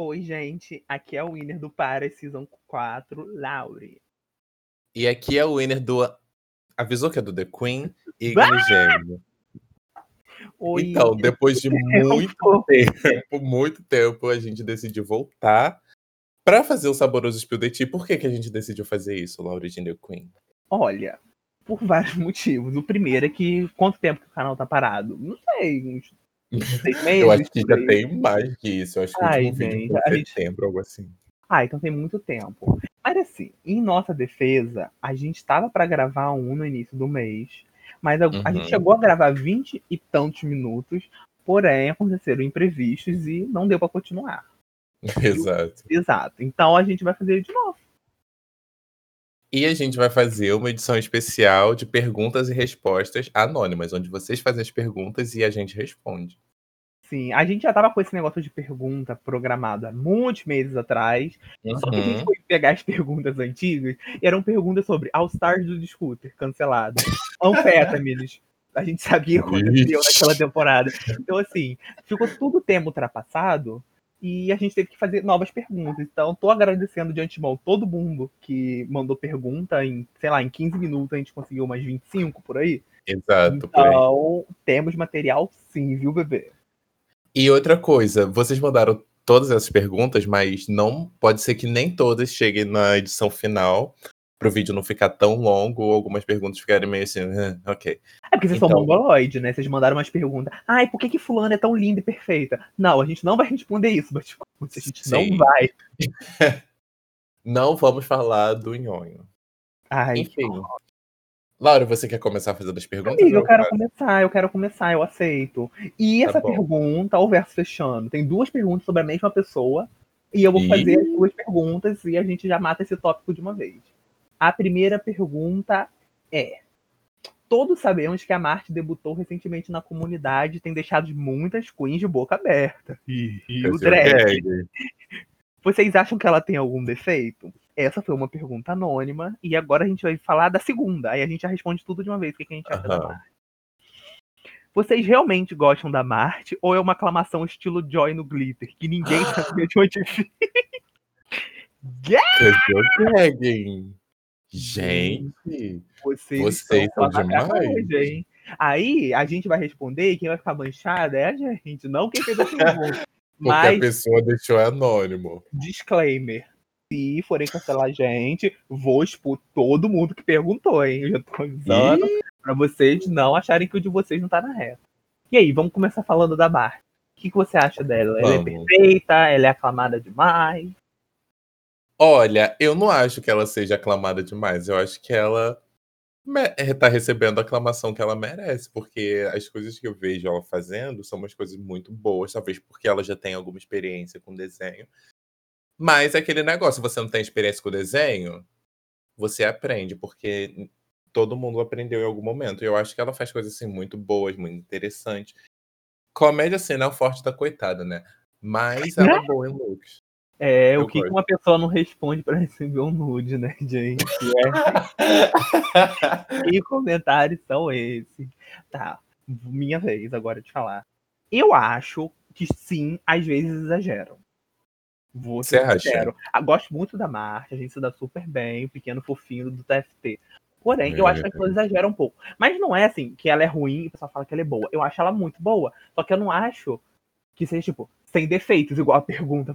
Oi, gente. Aqui é o winner do Para Season 4, Laure. E aqui é o winner do. Avisou que é do The Queen e! Gêmeo. Oi, Então, depois de muito tempo, muito tempo, a gente decidiu voltar pra fazer o saboroso Spill the Tea. Por que, que a gente decidiu fazer isso, Lauridine The Queen? olha, por vários motivos. O primeiro é que quanto tempo que o canal tá parado? Não sei, uns meses. Eu acho que já tem mais que isso. Eu acho que o Ai, último vídeo gente, foi a em gente- setembro, algo assim. Ah, então tem muito tempo. Mas assim, em nossa defesa, a gente tava pra gravar um no início do mês, mas a, a Uhum. gente chegou a gravar 20 e tantos minutos, porém aconteceram imprevistos e não deu pra continuar. Exato. Exato. Então a gente vai fazer de novo. E a gente vai fazer uma edição especial de perguntas e respostas anônimas, onde vocês fazem as perguntas e a gente responde. Sim, a gente já tava com esse negócio de pergunta programado há muitos meses atrás. Só que a gente Uhum. foi pegar as perguntas antigas e eram perguntas sobre All Stars do Scooter, cancelado. Anfetaminas. A gente sabia o que aconteceu naquela temporada. Então, assim, ficou tudo tempo ultrapassado e a gente teve que fazer novas perguntas. Então, tô agradecendo de antemão todo mundo que mandou pergunta em, sei lá, em 15 minutos a gente conseguiu umas 25 por aí. Exato, por aí. Então, temos material sim, viu, bebê? E outra coisa, vocês mandaram todas essas perguntas, mas não pode ser que nem todas cheguem na edição final, para o vídeo não ficar tão longo ou algumas perguntas ficarem meio assim, "Ah, ok. É porque vocês Então- são mongoloide, né? Vocês mandaram umas perguntas. Ai, por que que fulano é tão linda e perfeita? Não, a gente não vai responder isso, mas tipo, a gente Sim. não vai. Não vamos falar do nhonho. Ai, Enfim. Laura, você quer começar fazendo as perguntas? amiga, eu quero começar, eu quero começar, eu aceito. E Tá essa bom. pergunta, o verso fechando, tem duas perguntas sobre a mesma pessoa. E eu vou Ih. fazer as duas perguntas e a gente já mata esse tópico de uma vez. A primeira pergunta é: Todos sabemos que a Marte debutou recentemente na comunidade e tem deixado muitas queens de boca aberta. E, e o drag. gag. Vocês acham que ela tem algum defeito? Essa foi uma pergunta anônima. E agora a gente vai falar da segunda. Aí a gente já responde tudo de uma vez. O que, que a gente acha da Aham. Marte? Vocês realmente gostam da Marte? Ou é uma aclamação estilo Joy no Glitter? Que ninguém sabia de onde vinha? Fazer gagging. Gente, Vocês, Vocês estão são babaca demais. hein? Aí a gente vai responder e quem vai ficar manchada é a gente, não quem fez a pergunta. porque a Mas, pessoa deixou anônimo. disclaimer. Se forem cancelar a gente, vou expor todo mundo que perguntou, hein? Eu já tô avisando pra vocês não acharem que o de vocês não tá na reta. E aí, vamos começar falando da Barbie. O que, que você acha dela? Ela é Vamos. perfeita? Ela é aclamada demais? Olha, eu não acho que ela seja aclamada demais. Eu acho que ela me- tá recebendo a aclamação que ela merece, porque as coisas que eu vejo ela fazendo são umas coisas muito boas, talvez porque ela já tem alguma experiência com desenho. Mas é aquele negócio, você não tem experiência com desenho, você aprende, porque todo mundo aprendeu em algum momento. E eu acho que ela faz coisas assim muito boas, muito interessantes. Comédia assim não é o forte da coitada, né? Mas ela é boa em looks. É, Eu o que, que uma pessoa não responde pra receber um nude, né, gente? É. Que comentários são esses? Tá, minha vez agora de falar. Eu acho que sim, às vezes exageram. Vou Você acha? Ah, Gosto muito da Marte, a gente se dá super bem, o pequeno fofinho do TFT. Porém, eu acho que as pessoas exageram um pouco. Mas não é assim que ela é ruim e o pessoal fala que ela é boa. Eu acho ela muito boa. Só que eu não acho que seja, tipo, sem defeitos, igual a pergunta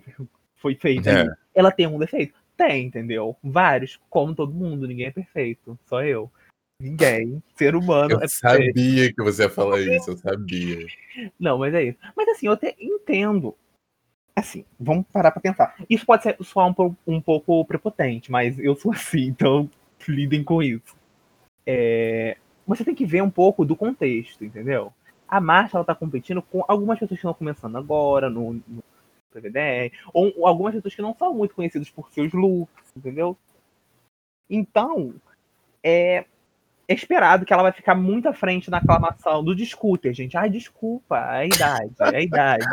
foi feita. É. Ela tem um defeito? Tem, entendeu? Vários, como todo mundo, ninguém é perfeito. Só eu. Ninguém. Ser humano Eu é perfeito. sabia que você ia falar isso, eu sabia. Não, mas é isso. Mas assim, eu até entendo. Assim, vamos parar pra pensar. Isso pode ser soar um, um pouco prepotente, mas eu sou assim, então lidem com isso. É, Você tem que ver um pouco do contexto, entendeu? A Marcha, ela tá competindo com algumas pessoas que estão começando agora no, no PVDR, ou, ou algumas pessoas que não são muito conhecidas por seus looks, entendeu? Então, é, é esperado que ela vai ficar muito à frente na aclamação do Discuter, gente. Ai, desculpa, é a idade, é a idade.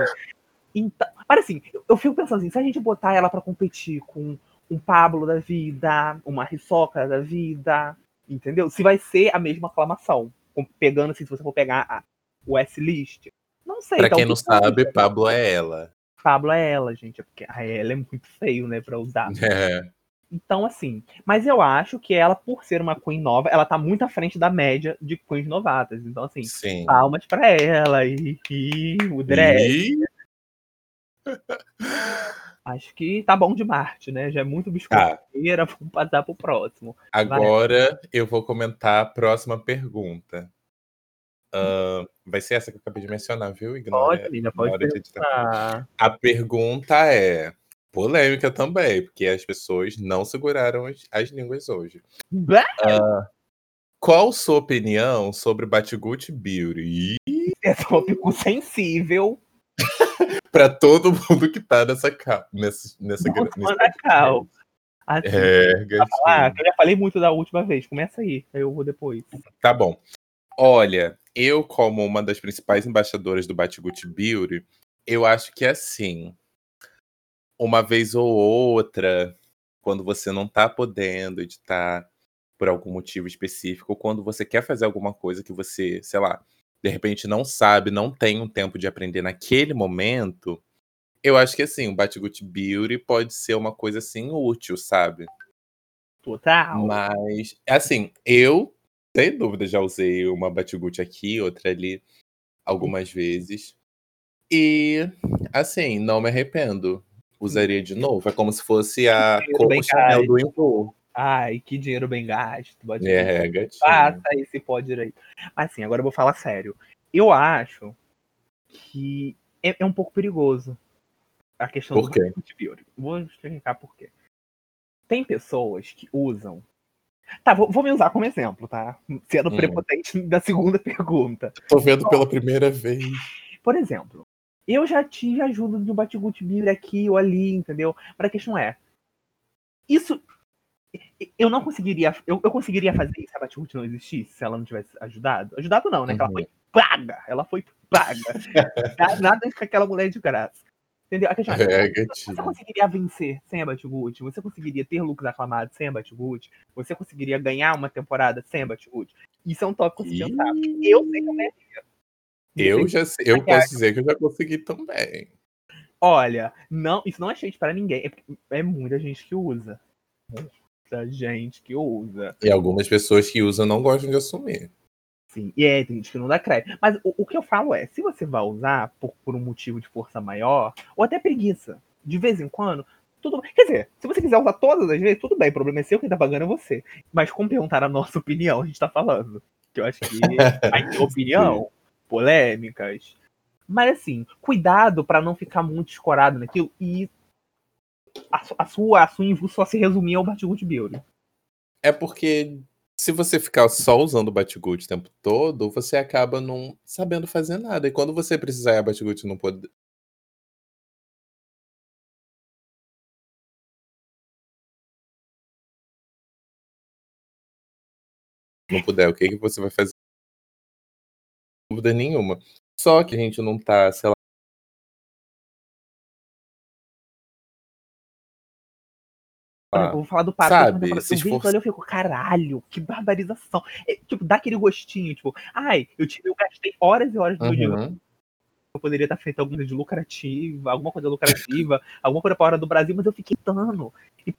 Então, mas assim, eu, fico pensando assim, se a gente botar ela pra competir com um Pablo da vida, uma Rissoca da vida, entendeu? Se vai ser a mesma aclamação. Pegando assim, se você for pegar a, o S-List. Não sei. Pra então, quem não sabe, Pablo é ela. Pablo é ela, gente. É porque a ela é muito feio, né, pra usar. É. Então, assim, mas eu acho que ela, por ser uma Queen nova, ela tá muito à frente da média de Queens novatas. Então, assim, Sim. palmas pra ela e, e o drag. E... Acho que tá bom de Marte, né? Já é muito Tá. biscoiteira, vamos passar pro próximo. Agora eu vou comentar a próxima pergunta. Ah, vai ser essa que eu acabei de mencionar, viu? Ignora, Pode, amiga, pode. A pergunta é polêmica também, porque as pessoas não seguraram as, as línguas hoje. Bah! Qual sua opinião sobre Batgut Beauty? É tópico sensível. para todo mundo que tá nessa capa, nessa, nessa Nossa, nesse manda cal. Assim, É, ah, que eu já falei muito da última vez. Começa aí, aí eu vou depois. Tá bom. Olha, eu, como uma das principais embaixadoras do Batgut Beauty, eu acho que assim, uma vez ou outra, quando você não tá podendo editar por algum motivo específico, ou quando você quer fazer alguma coisa que você, sei lá, de repente não sabe, não tem um tempo de aprender naquele momento, eu acho que assim, o Batgut Beauty pode ser uma coisa assim útil, sabe? Total. Mas, assim, eu, sem dúvida, já usei uma Batgut aqui, outra ali, algumas vezes. E, assim, não me arrependo. Usaria de novo. É como se fosse a Coco Chanel do Impu. Ai, que dinheiro bem gasto. Pode É, gatinho. Faça esse pó direito. Mas assim, agora eu vou falar sério. Eu acho que é, é um pouco perigoso a questão Por do quê? Beauty. Vou explicar por quê. Tem pessoas que usam. Tá, vou, vou me usar como exemplo, tá? Sendo Hum. prepotente da segunda pergunta. Tô vendo pela primeira vez. Por exemplo, eu já tive ajuda do Batgut Beauty aqui ou ali, entendeu? Mas a questão é. Isso. Eu não conseguiria. Eu, eu conseguiria fazer isso se a Batgut não existisse, se ela não tivesse ajudado. Ajudado não, né? Que ela Uhum. foi paga. Ela foi paga. Nada com aquela mulher de graça. Entendeu? A questão é, É, você gatinho. conseguiria vencer sem a Batgut? Você conseguiria ter lucros aclamados sem a Batgut? Você conseguiria ganhar uma temporada sem a Batgut? Isso é um tópico pensar. Eu sei como é. Eu já sei, eu Maquiagem. posso dizer que eu já consegui também. Olha, não, isso não é shade para ninguém. É, é muita gente que usa. Muita gente que usa. E algumas pessoas que usam não gostam de assumir. Sim, e é, tem gente que não dá crédito. Mas o, o que eu falo é, se você vai usar por, por um motivo de força maior, ou até preguiça, de vez em quando, tudo. Quer dizer, se você quiser usar todas as vezes, tudo bem, o problema é seu, quem tá pagando é você. Mas como perguntar a nossa opinião, a gente tá falando. Que eu acho que ter opinião, polêmicas. Mas assim, cuidado pra não ficar muito escorado naquilo e a, a sua, a sua só se resumir ao Batgut Beauty. É porque se você ficar só usando o Batgut o tempo todo, você acaba não sabendo fazer nada. E quando você precisar e a Batgut não pode. Não puder, o que, que você vai fazer? Dúvida nenhuma. Só que a gente não tá, sei lá. Exemplo, eu vou falar do pato. sabe, eu falo- se eu eu fico, caralho, que barbarização. É, tipo, dá aquele gostinho, tipo, ai, eu, tive, eu gastei horas e horas do meu dia. Uhum. Eu poderia ter feito alguma coisa de lucrativa, alguma coisa lucrativa, alguma coisa pra hora do Brasil, mas eu fiquei tano. E-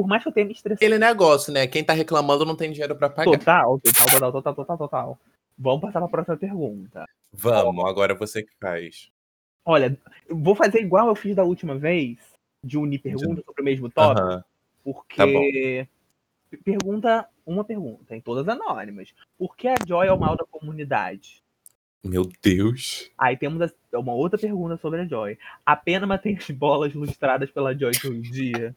Por mais que eu tenha me estressado. Aquele negócio, né? Quem tá reclamando não tem dinheiro pra pagar. Total, total, total, total, total, total. Vamos passar pra próxima pergunta. Vamos, agora você que faz. Olha, vou fazer igual eu fiz da última vez, de unir perguntas sobre o mesmo tópico, Aham. porque. Tá. Pergunta, uma pergunta, em todas anônimas. Por que a Joy é o mal da comunidade? Meu Deus. Aí temos uma outra pergunta sobre a Joy. A Penama tem as bolas lustradas pela Joy todo dia?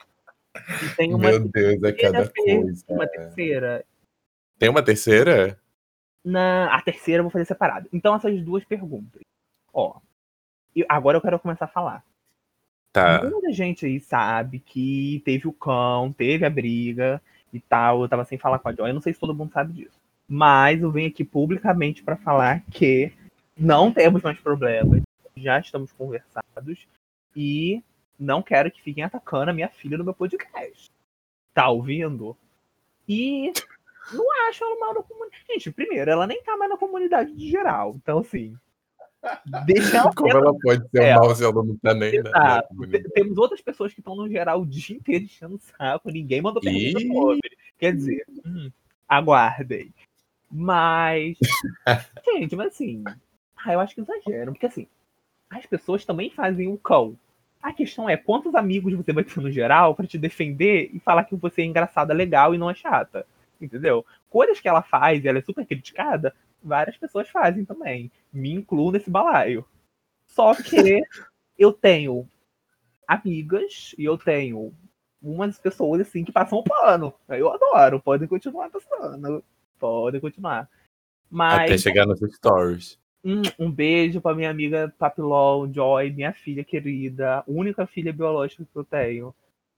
E tem uma Meu Deus, é cada coisa. uma terceira. Tem uma terceira? Na, a terceira eu vou fazer separado. Então, essas duas perguntas. Ó, e agora eu quero começar a falar. Tá. Muita gente aí sabe que teve o cão, teve a briga e tal. Eu tava sem falar com a Joy. Eu não sei se todo mundo sabe disso. Mas eu venho aqui publicamente pra falar que não temos mais problemas. Já estamos conversados. E não quero que fiquem atacando a minha filha no meu podcast. tá ouvindo. E não acho ela mal na comunidade. Gente, primeiro, ela nem tá mais na comunidade de geral. Então, assim. Deixa ela Como ela pode ser É. um mal se ela não tá nem Exato. Te- Temos outras pessoas que estão no geral o dia inteiro enchendo o saco, ninguém mandou pergunta Ih. sobre. Quer dizer, hum, aguardem. Mas. gente, mas assim. Ah, eu acho que exageram, porque assim, as pessoas também fazem o cão. A questão é quantos amigos você vai ter no geral pra te defender e falar que você é engraçada, legal e não é chata. Entendeu? Coisas que ela faz e ela é super criticada, várias pessoas fazem também. Me incluo nesse balaio. Só que eu tenho amigas e eu tenho umas pessoas assim que passam o pano. Eu adoro, podem continuar passando. Podem continuar. Mas Até chegar nos stories. Um, um beijo pra minha amiga Papilol, Joy, minha filha querida, única filha biológica que eu tenho.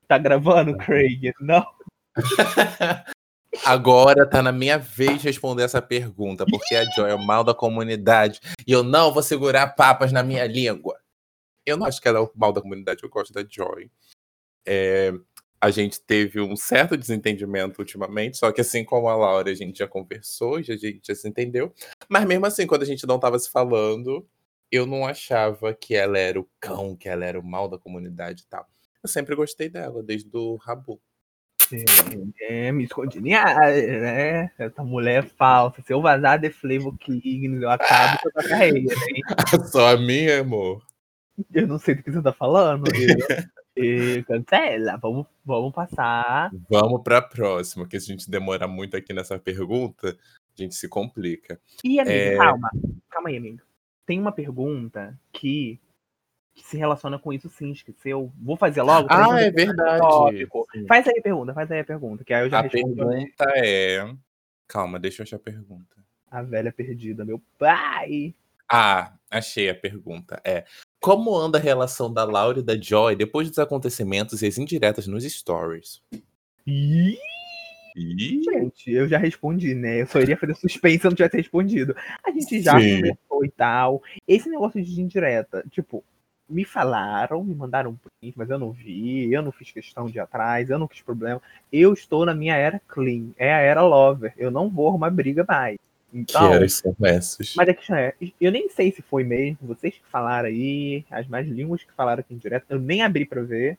Tá gravando, Craig? Não. Agora tá na minha vez de responder essa pergunta, porque a Joy é o mal da comunidade e eu não vou segurar papas na minha língua. Eu não acho que ela é o mal da comunidade, eu gosto da Joy. É, a gente teve um certo desentendimento ultimamente, só que assim como a Laura, a gente já conversou, já, a gente já se entendeu. Mas mesmo assim, quando a gente não tava se falando, eu não achava que ela era o cão, que ela era o mal da comunidade e tal. Eu sempre gostei dela, desde o Rabu. É, me escondi. né? Essa mulher é falsa. Se eu vazar The Flavor King, eu acabo com a carreira, hein? Só a minha, amor. Eu não sei do que você tá falando. Eu, cancela. Vamos, vamos passar. Vamos para a próxima, que se a gente demorar muito aqui nessa pergunta, a gente se complica. E, amiga, É. calma. Calma aí, amiga. Tem uma pergunta que, que se relaciona com isso, sim, esqueceu. Vou fazer logo. Ah, é verdade. Faz aí a pergunta, faz aí a pergunta, que aí eu já A respondo pergunta é. Calma, deixa eu achar a pergunta. a velha perdida, meu pai. Ah, achei a pergunta. É. Como anda a relação da Laura e da Joy depois dos acontecimentos e as indiretas nos stories? Ih, Ih, gente, eu já respondi, né? Eu só iria fazer suspense se eu não tivesse respondido. A gente já Sim. conversou e tal. Esse negócio de indireta, tipo, me falaram, me mandaram um print, mas eu não vi, eu não fiz questão de ir atrás, eu não quis problema. Eu estou na minha era clean, é a era lover. Eu não vou arrumar briga mais. Que Então, eras são essas? mas a questão é, eu nem sei se foi mesmo, vocês que falaram aí, as mais línguas que falaram aqui em direto, eu nem abri pra ver.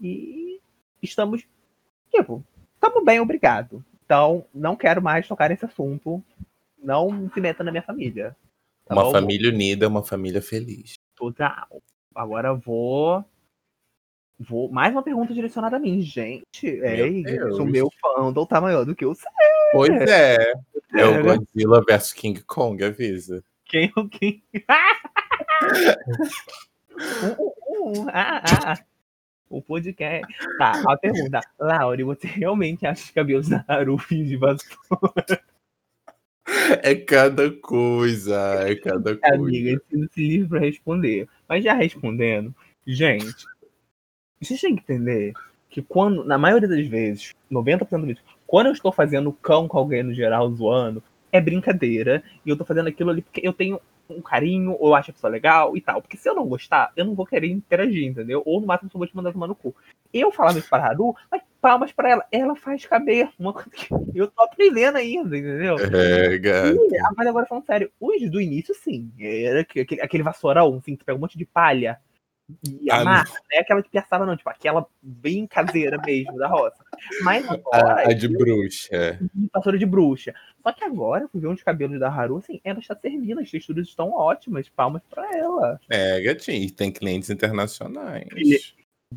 E estamos, tipo, estamos bem, obrigado. Então, não quero mais tocar nesse assunto. Não se meta na minha família. Tá Uma bom? família unida é uma família feliz. Total. Agora vou. Vou. Mais uma pergunta direcionada a mim, gente. É, Deus. o meu fandom tá maior do que o seu. Pois é. É o É. Godzilla vs King Kong, avisa. Quem o quem? Uh, uh, uh, ah, ah. O podcast. Tá, a pergunta. Laura, você realmente acha os cabelos da Haru de vassoura? É cada coisa, é cada coisa. Amiga, preciso se livre pra responder. Mas já respondendo, gente, vocês têm que entender que quando, na maioria das vezes, 90% do vídeo, quando eu estou fazendo cão com alguém no geral, zoando, é brincadeira. E eu tô fazendo aquilo ali porque eu tenho um carinho, ou eu acho a pessoa legal e tal. Porque se eu não gostar, eu não vou querer interagir, entendeu? Ou no máximo só vou te mandar tomar no cu. Eu falava isso pra Haru, mas palmas pra ela. Ela faz cabelo. Uma coisa que eu tô aprendendo ainda, entendeu? É, gato. Ah, Mas agora falando sério, os do início, sim. Era aquele, aquele- vassourão, assim, que pega um monte de palha e Ah, amassa. Não é aquela de piaçava, não. Tipo, aquela bem caseira mesmo, da roça. Mas A, agora, a de bruxa. é. de bruxa. Só que agora, eu fui ver uns cabelos da Haru, assim, ela está servindo, as texturas estão ótimas. Palmas pra ela. É, gatinho. Tem clientes internacionais.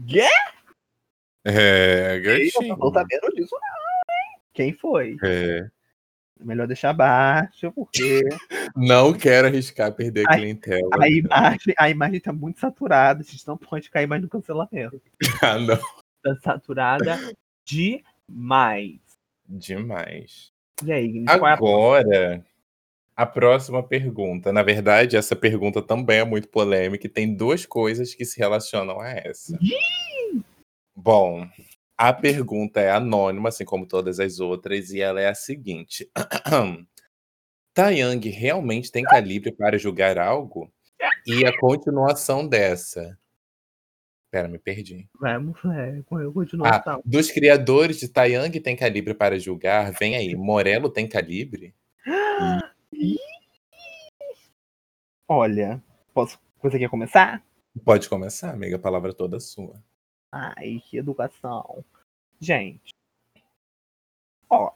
Quê? É, Eu gatinho. não tô sabendo disso, não, hein? Quem foi? É. Melhor deixar baixo, porque Não quero arriscar perder a clientela. a imagem, a imagem tá muito saturada. Vocês não podem cair mais no cancelamento. Ah, não. Tá saturada demais. Demais. E aí, é a Agora, a próxima pergunta. Na verdade, essa pergunta também é muito polêmica e tem duas coisas que se relacionam a essa. Bom, a pergunta é anônima, assim como todas as outras, e ela é a seguinte: Taeyang realmente tem calibre para julgar algo? E a continuação dessa. Pera, me perdi. Vamos, é, eu continuo Ah, então. dos criadores de Taeyang tem calibre para julgar, vem aí. Morello tem calibre? Olha, posso. Você quer começar? Pode começar, amiga, a palavra toda sua. Ai, que educação. Gente. Ó.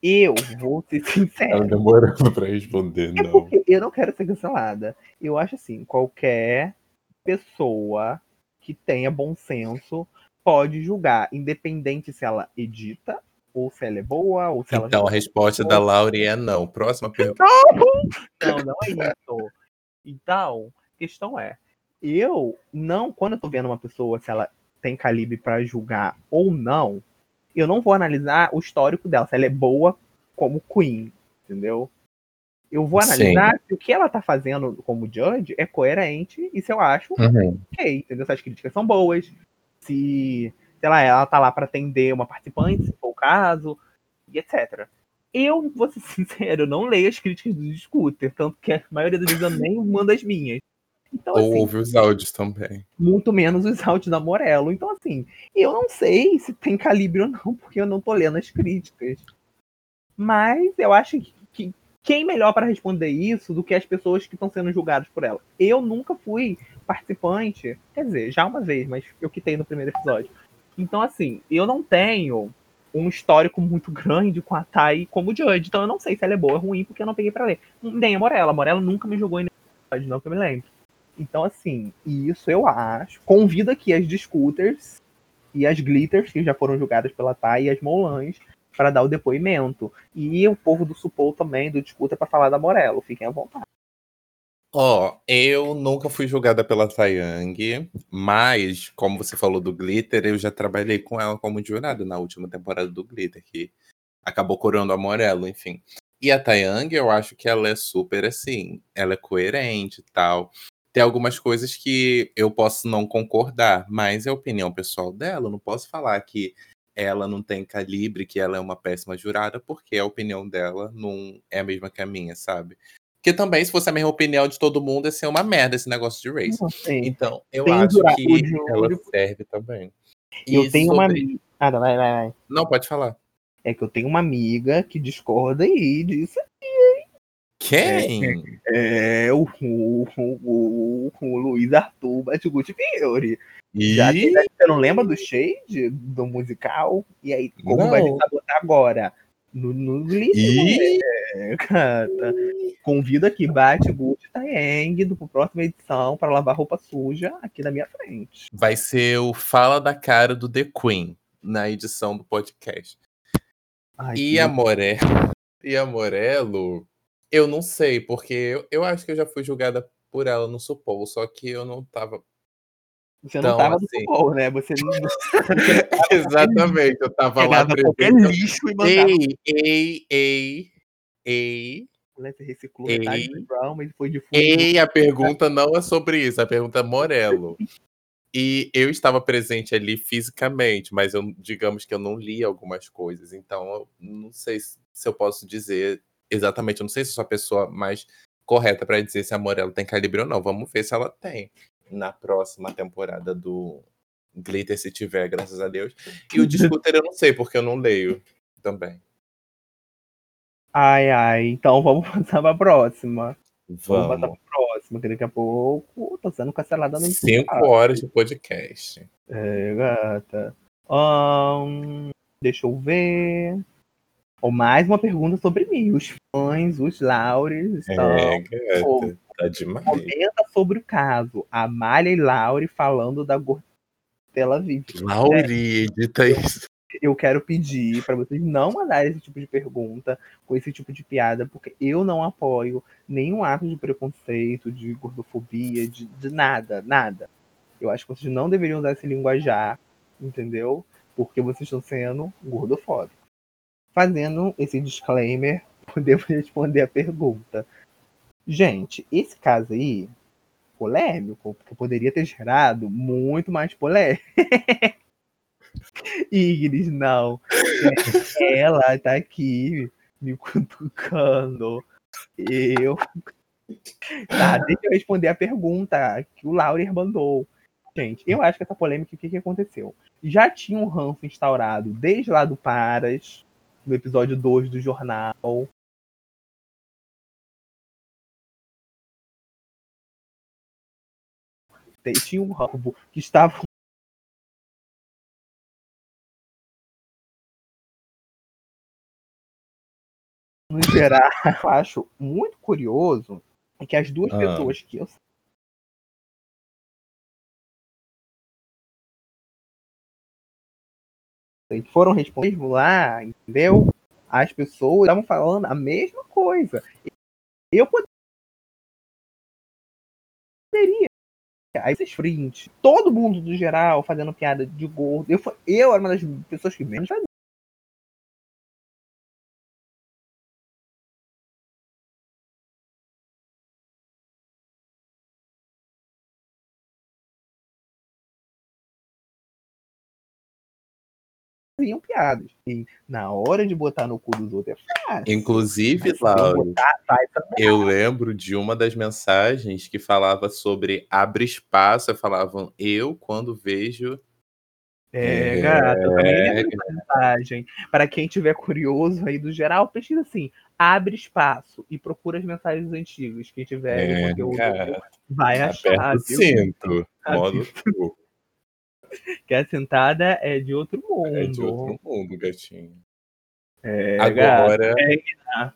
Eu vou ser Ela sincero. demorando pra responder, É não. porque eu não quero ser cancelada. Eu acho assim, qualquer pessoa que tenha bom senso pode julgar, independente se ela edita, ou se ela é boa, ou se ela Então a resposta da Laura é não. Próxima pergunta. Não, não é isso. Então, a questão é, eu não, quando eu tô vendo uma pessoa, se ela tem calibre pra julgar ou não, eu não vou analisar o histórico dela, se ela é boa como Queen, entendeu? Eu vou Sim. analisar se o que ela tá fazendo como judge é coerente e se eu acho Uhum. ok, entendeu? Se as críticas são boas, se, sei lá, ela tá lá pra atender uma participante, se for o caso, e etc. Eu, vou ser sincero, eu não leio as críticas do Scooter, tanto que a maioria das vezes eu nem mando as minhas. Então, Ou assim, ouve os áudios também. muito menos os áudios da Morello. Então, assim, eu não sei se tem calibre ou não, porque eu não tô lendo as críticas. Mas eu acho que, que quem melhor para responder isso do que as pessoas que estão sendo julgadas por ela? Eu nunca fui participante, quer dizer, já uma vez, mas eu quitei no primeiro episódio. Então, assim, eu não tenho um histórico muito grande com a Thay como judge, então eu não sei se ela é boa ou ruim, porque eu não peguei pra ler. Nem a Morella. A Morella nunca me jogou em nenhum episódio, não que eu me lembro. Então, assim, isso eu acho. Convido aqui as Discuters e as Glitters, que já foram julgadas pela Thay, e as Molans, para dar o depoimento. E o povo do Supol também, do Discuta, para falar da Morello. Fiquem à vontade. Ó, eu nunca fui julgada pela Taeyang, mas, como você falou do Glitter, eu já trabalhei com ela como jurada na última temporada do Glitter, que acabou coroando a Morello, enfim. E a Taeyang, eu acho que ela é super assim, ela é coerente e tal. Tem algumas coisas que eu posso não concordar, mas é a opinião pessoal dela, eu não posso falar que ela não tem calibre, que ela é uma péssima jurada, porque a opinião dela não é a mesma que a minha, sabe? Porque também, se fosse a mesma opinião de todo mundo, ia ser uma merda esse negócio de race. Não. Então, eu Tem acho jurado que ela serve também. Eu E tenho uma sobre- amiga. Ah, vai, vai, vai. Não, pode falar. É que eu tenho uma amiga que discorda aí disso. Quem? É o, o, o, o, o Luiz Arthur Batiguti Fiore. Já Ih, teve- você não lembra do Shade, do musical? E aí, como Não. vai me sabotar agora? No, no Glitter, ih, é, gata. Convido aqui, bate Gucci Taeng do próxima edição para lavar roupa suja aqui na minha frente. vai ser o Fala da Cara do The Queen na edição do podcast. Ai, E que a Morello, e a Morello, eu não sei, porque eu, eu acho que eu já fui julgada por ela no Supol, só que eu não tava. Você não tava no assim- futebol, né? Você não Exatamente, eu tava lá qualquer lixo e mandava. Ei, ei, ei, ei. Né? Você reciclou Ei. metade do Brown, mas foi de fundo. Ei, a pergunta não é sobre isso, a pergunta é Morello. E eu estava presente ali fisicamente, mas eu, digamos que eu não li algumas coisas, então eu não sei se se eu posso dizer exatamente, eu não sei se eu sou a pessoa mais correta para dizer se a Morello tem calibre ou não. Vamos ver se ela tem na próxima temporada do Glitter, se tiver, graças a Deus. E o Discuter eu não sei, porque eu não leio também. Ai, ai. Então vamos passar pra próxima. Vamos passar Vamos. pra próxima, que daqui a pouco tô sendo cancelada no Cinco horas de podcast. É, gata. Ahn, deixa eu ver. Ou mais uma pergunta sobre mim. Os fãs, os Laures estão. É, gata, tá demais. Comenta sobre o caso. Amália e Laure falando da Gortela Vive. Lauri, edita isso. Eu quero pedir para vocês não mandarem esse tipo de pergunta com esse tipo de piada, porque eu não apoio nenhum ato de preconceito, de gordofobia, de, de nada, nada. Eu acho que vocês não deveriam usar esse linguajar, entendeu? Porque vocês estão sendo gordofóbicos. Fazendo esse disclaimer, podemos responder a pergunta. Gente, esse caso aí, polêmico, porque poderia ter gerado muito mais polêmica. Ignis, não. Ela tá aqui me cutucando. Eu. Tá, deixa eu responder a pergunta que o Laurier mandou. Gente, eu acho que essa polêmica, o que, que aconteceu? Já tinha um ranço instaurado desde lá do Paras, no episódio 2 do jornal. Tinha um ranço que estava no geral, eu acho muito curioso é que as duas ah. pessoas que eu foram respondidos lá, entendeu? As pessoas estavam falando a mesma coisa. Eu poderia. Aí esses frente, todo mundo do geral fazendo piada de gordo. Eu, eu era uma das pessoas que menos fazia. Faziam piadas. E na hora de botar no cu dos outros é fácil. Inclusive, Laura, eu lembro de uma das mensagens que falava sobre abre espaço, falavam eu quando vejo é, é, gata, eu também lembro mensagem. Para quem tiver curioso aí do geral, pesquisa assim, abre espaço e procura as mensagens antigas. Quem tiver é, conteúdo cara, vai achar. Aperta o cinto, modo que a sentada é de outro mundo. É de outro mundo, gatinho. É, Agora, é...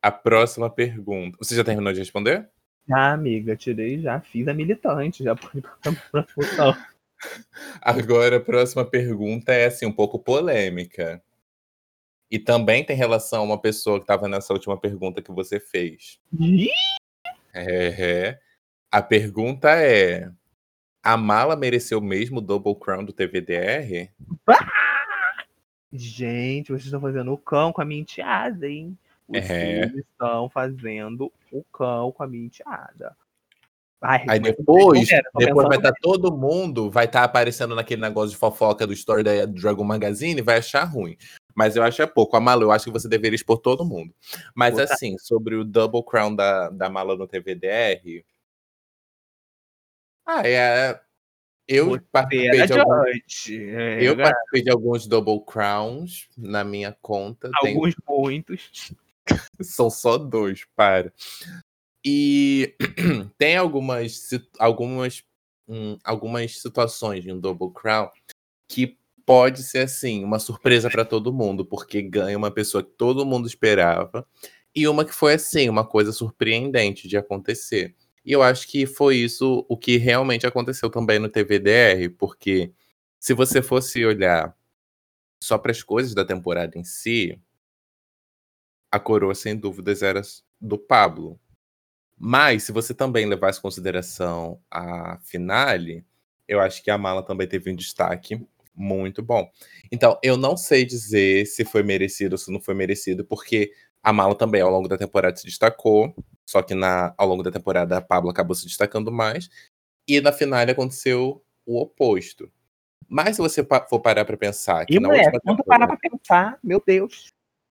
a próxima pergunta. Você já terminou de responder? Ah, amiga, tirei já, fiz a militante, já pode para Agora, a próxima pergunta é assim, um pouco polêmica. E também tem relação a uma pessoa que estava nessa última pergunta que você fez. É, é. A pergunta é: a mala mereceu mesmo o Double Crown do TVDR? Gente, vocês estão fazendo o cão com a minha enteada, hein? Vocês é. estão fazendo o cão com a minha enteada. Ai, Aí depois, depois vai estar tá todo mundo, vai estar tá aparecendo naquele negócio de fofoca do story da Dragon Magazine vai achar ruim. Mas eu acho é pouco. A Mala, eu acho que você deveria expor todo mundo. Mas assim, sobre o Double Crown da, da Mala no TVDR, ah, é. Eu participei, de alguns, é, eu participei de alguns Double Crowns na minha conta. Alguns Tem... muitos. São só dois, para. E tem algumas, algumas, hum, algumas situações em um Double Crown que pode ser assim, uma surpresa para todo mundo, porque ganha uma pessoa que todo mundo esperava, e uma que foi assim, uma coisa surpreendente de acontecer. E eu acho que foi isso o que realmente aconteceu também no TVDR, porque se você fosse olhar só para as coisas da temporada em si, a coroa sem dúvidas era do Pablo. Mas se você também levasse em consideração a finale, eu acho que a Mala também teve um destaque muito bom. Então, eu não sei dizer se foi merecido ou se não foi merecido, porque a Mala também ao longo da temporada se destacou. Só que na, ao longo da temporada a Pablo acabou se destacando mais. E na final aconteceu o oposto. Mas se você for parar pra pensar. Que e, na mulher, última quando temporada... parar pra pensar, meu Deus.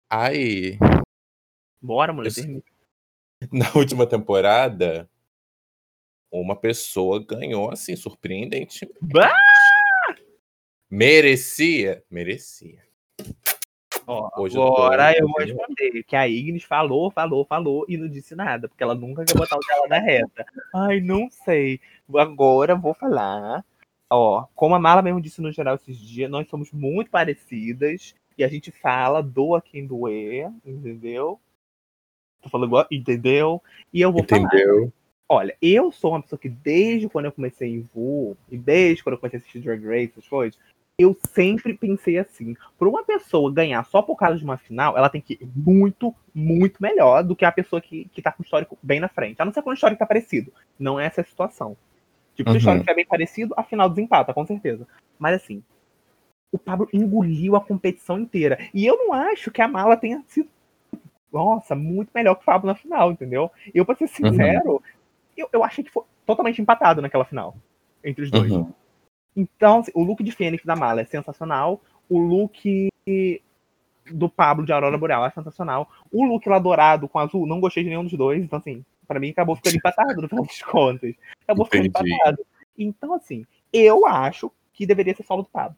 Aí. Bora, mulher. Na última temporada, uma pessoa ganhou assim, surpreendente. Merecia? Merecia. Ó, Hoje agora eu, eu vou responder. Que a Ignis falou, falou, falou e não disse nada, porque ela nunca quer botar o dela na reta. Ai, não sei. Agora vou falar. Ó, como a Mala mesmo disse no geral esses dias, nós somos muito parecidas e a gente fala, doa quem doer, entendeu? Tô falando igual, entendeu? E eu vou entendeu. falar. Olha, eu sou uma pessoa que desde quando eu comecei em Vu, e desde quando eu comecei a assistir Drag Race, essas coisas, eu sempre pensei assim: para uma pessoa ganhar só por causa de uma final, ela tem que ir muito, muito melhor do que a pessoa que, que tá com o histórico bem na frente. A não ser com o histórico tá parecido. Não é essa a situação. Tipo, uhum. se o histórico é bem parecido, a final desempata, com certeza. Mas assim, o Pablo engoliu a competição inteira. E eu não acho que a mala tenha sido, nossa, muito melhor que o Pablo na final, entendeu? Eu, pra ser uhum. sincero, uhum. eu, eu achei que foi totalmente empatado naquela final. Entre os dois. Uhum. Então, assim, o look de Fênix da Mala é sensacional. O look do Pablo de Aurora Boreal é sensacional. O look lá dourado com azul, não gostei de nenhum dos dois. Então, assim, para mim acabou ficando empatado no final das contas. Acabou ficando empatado. Então, assim, eu acho que deveria ser solo do Pablo.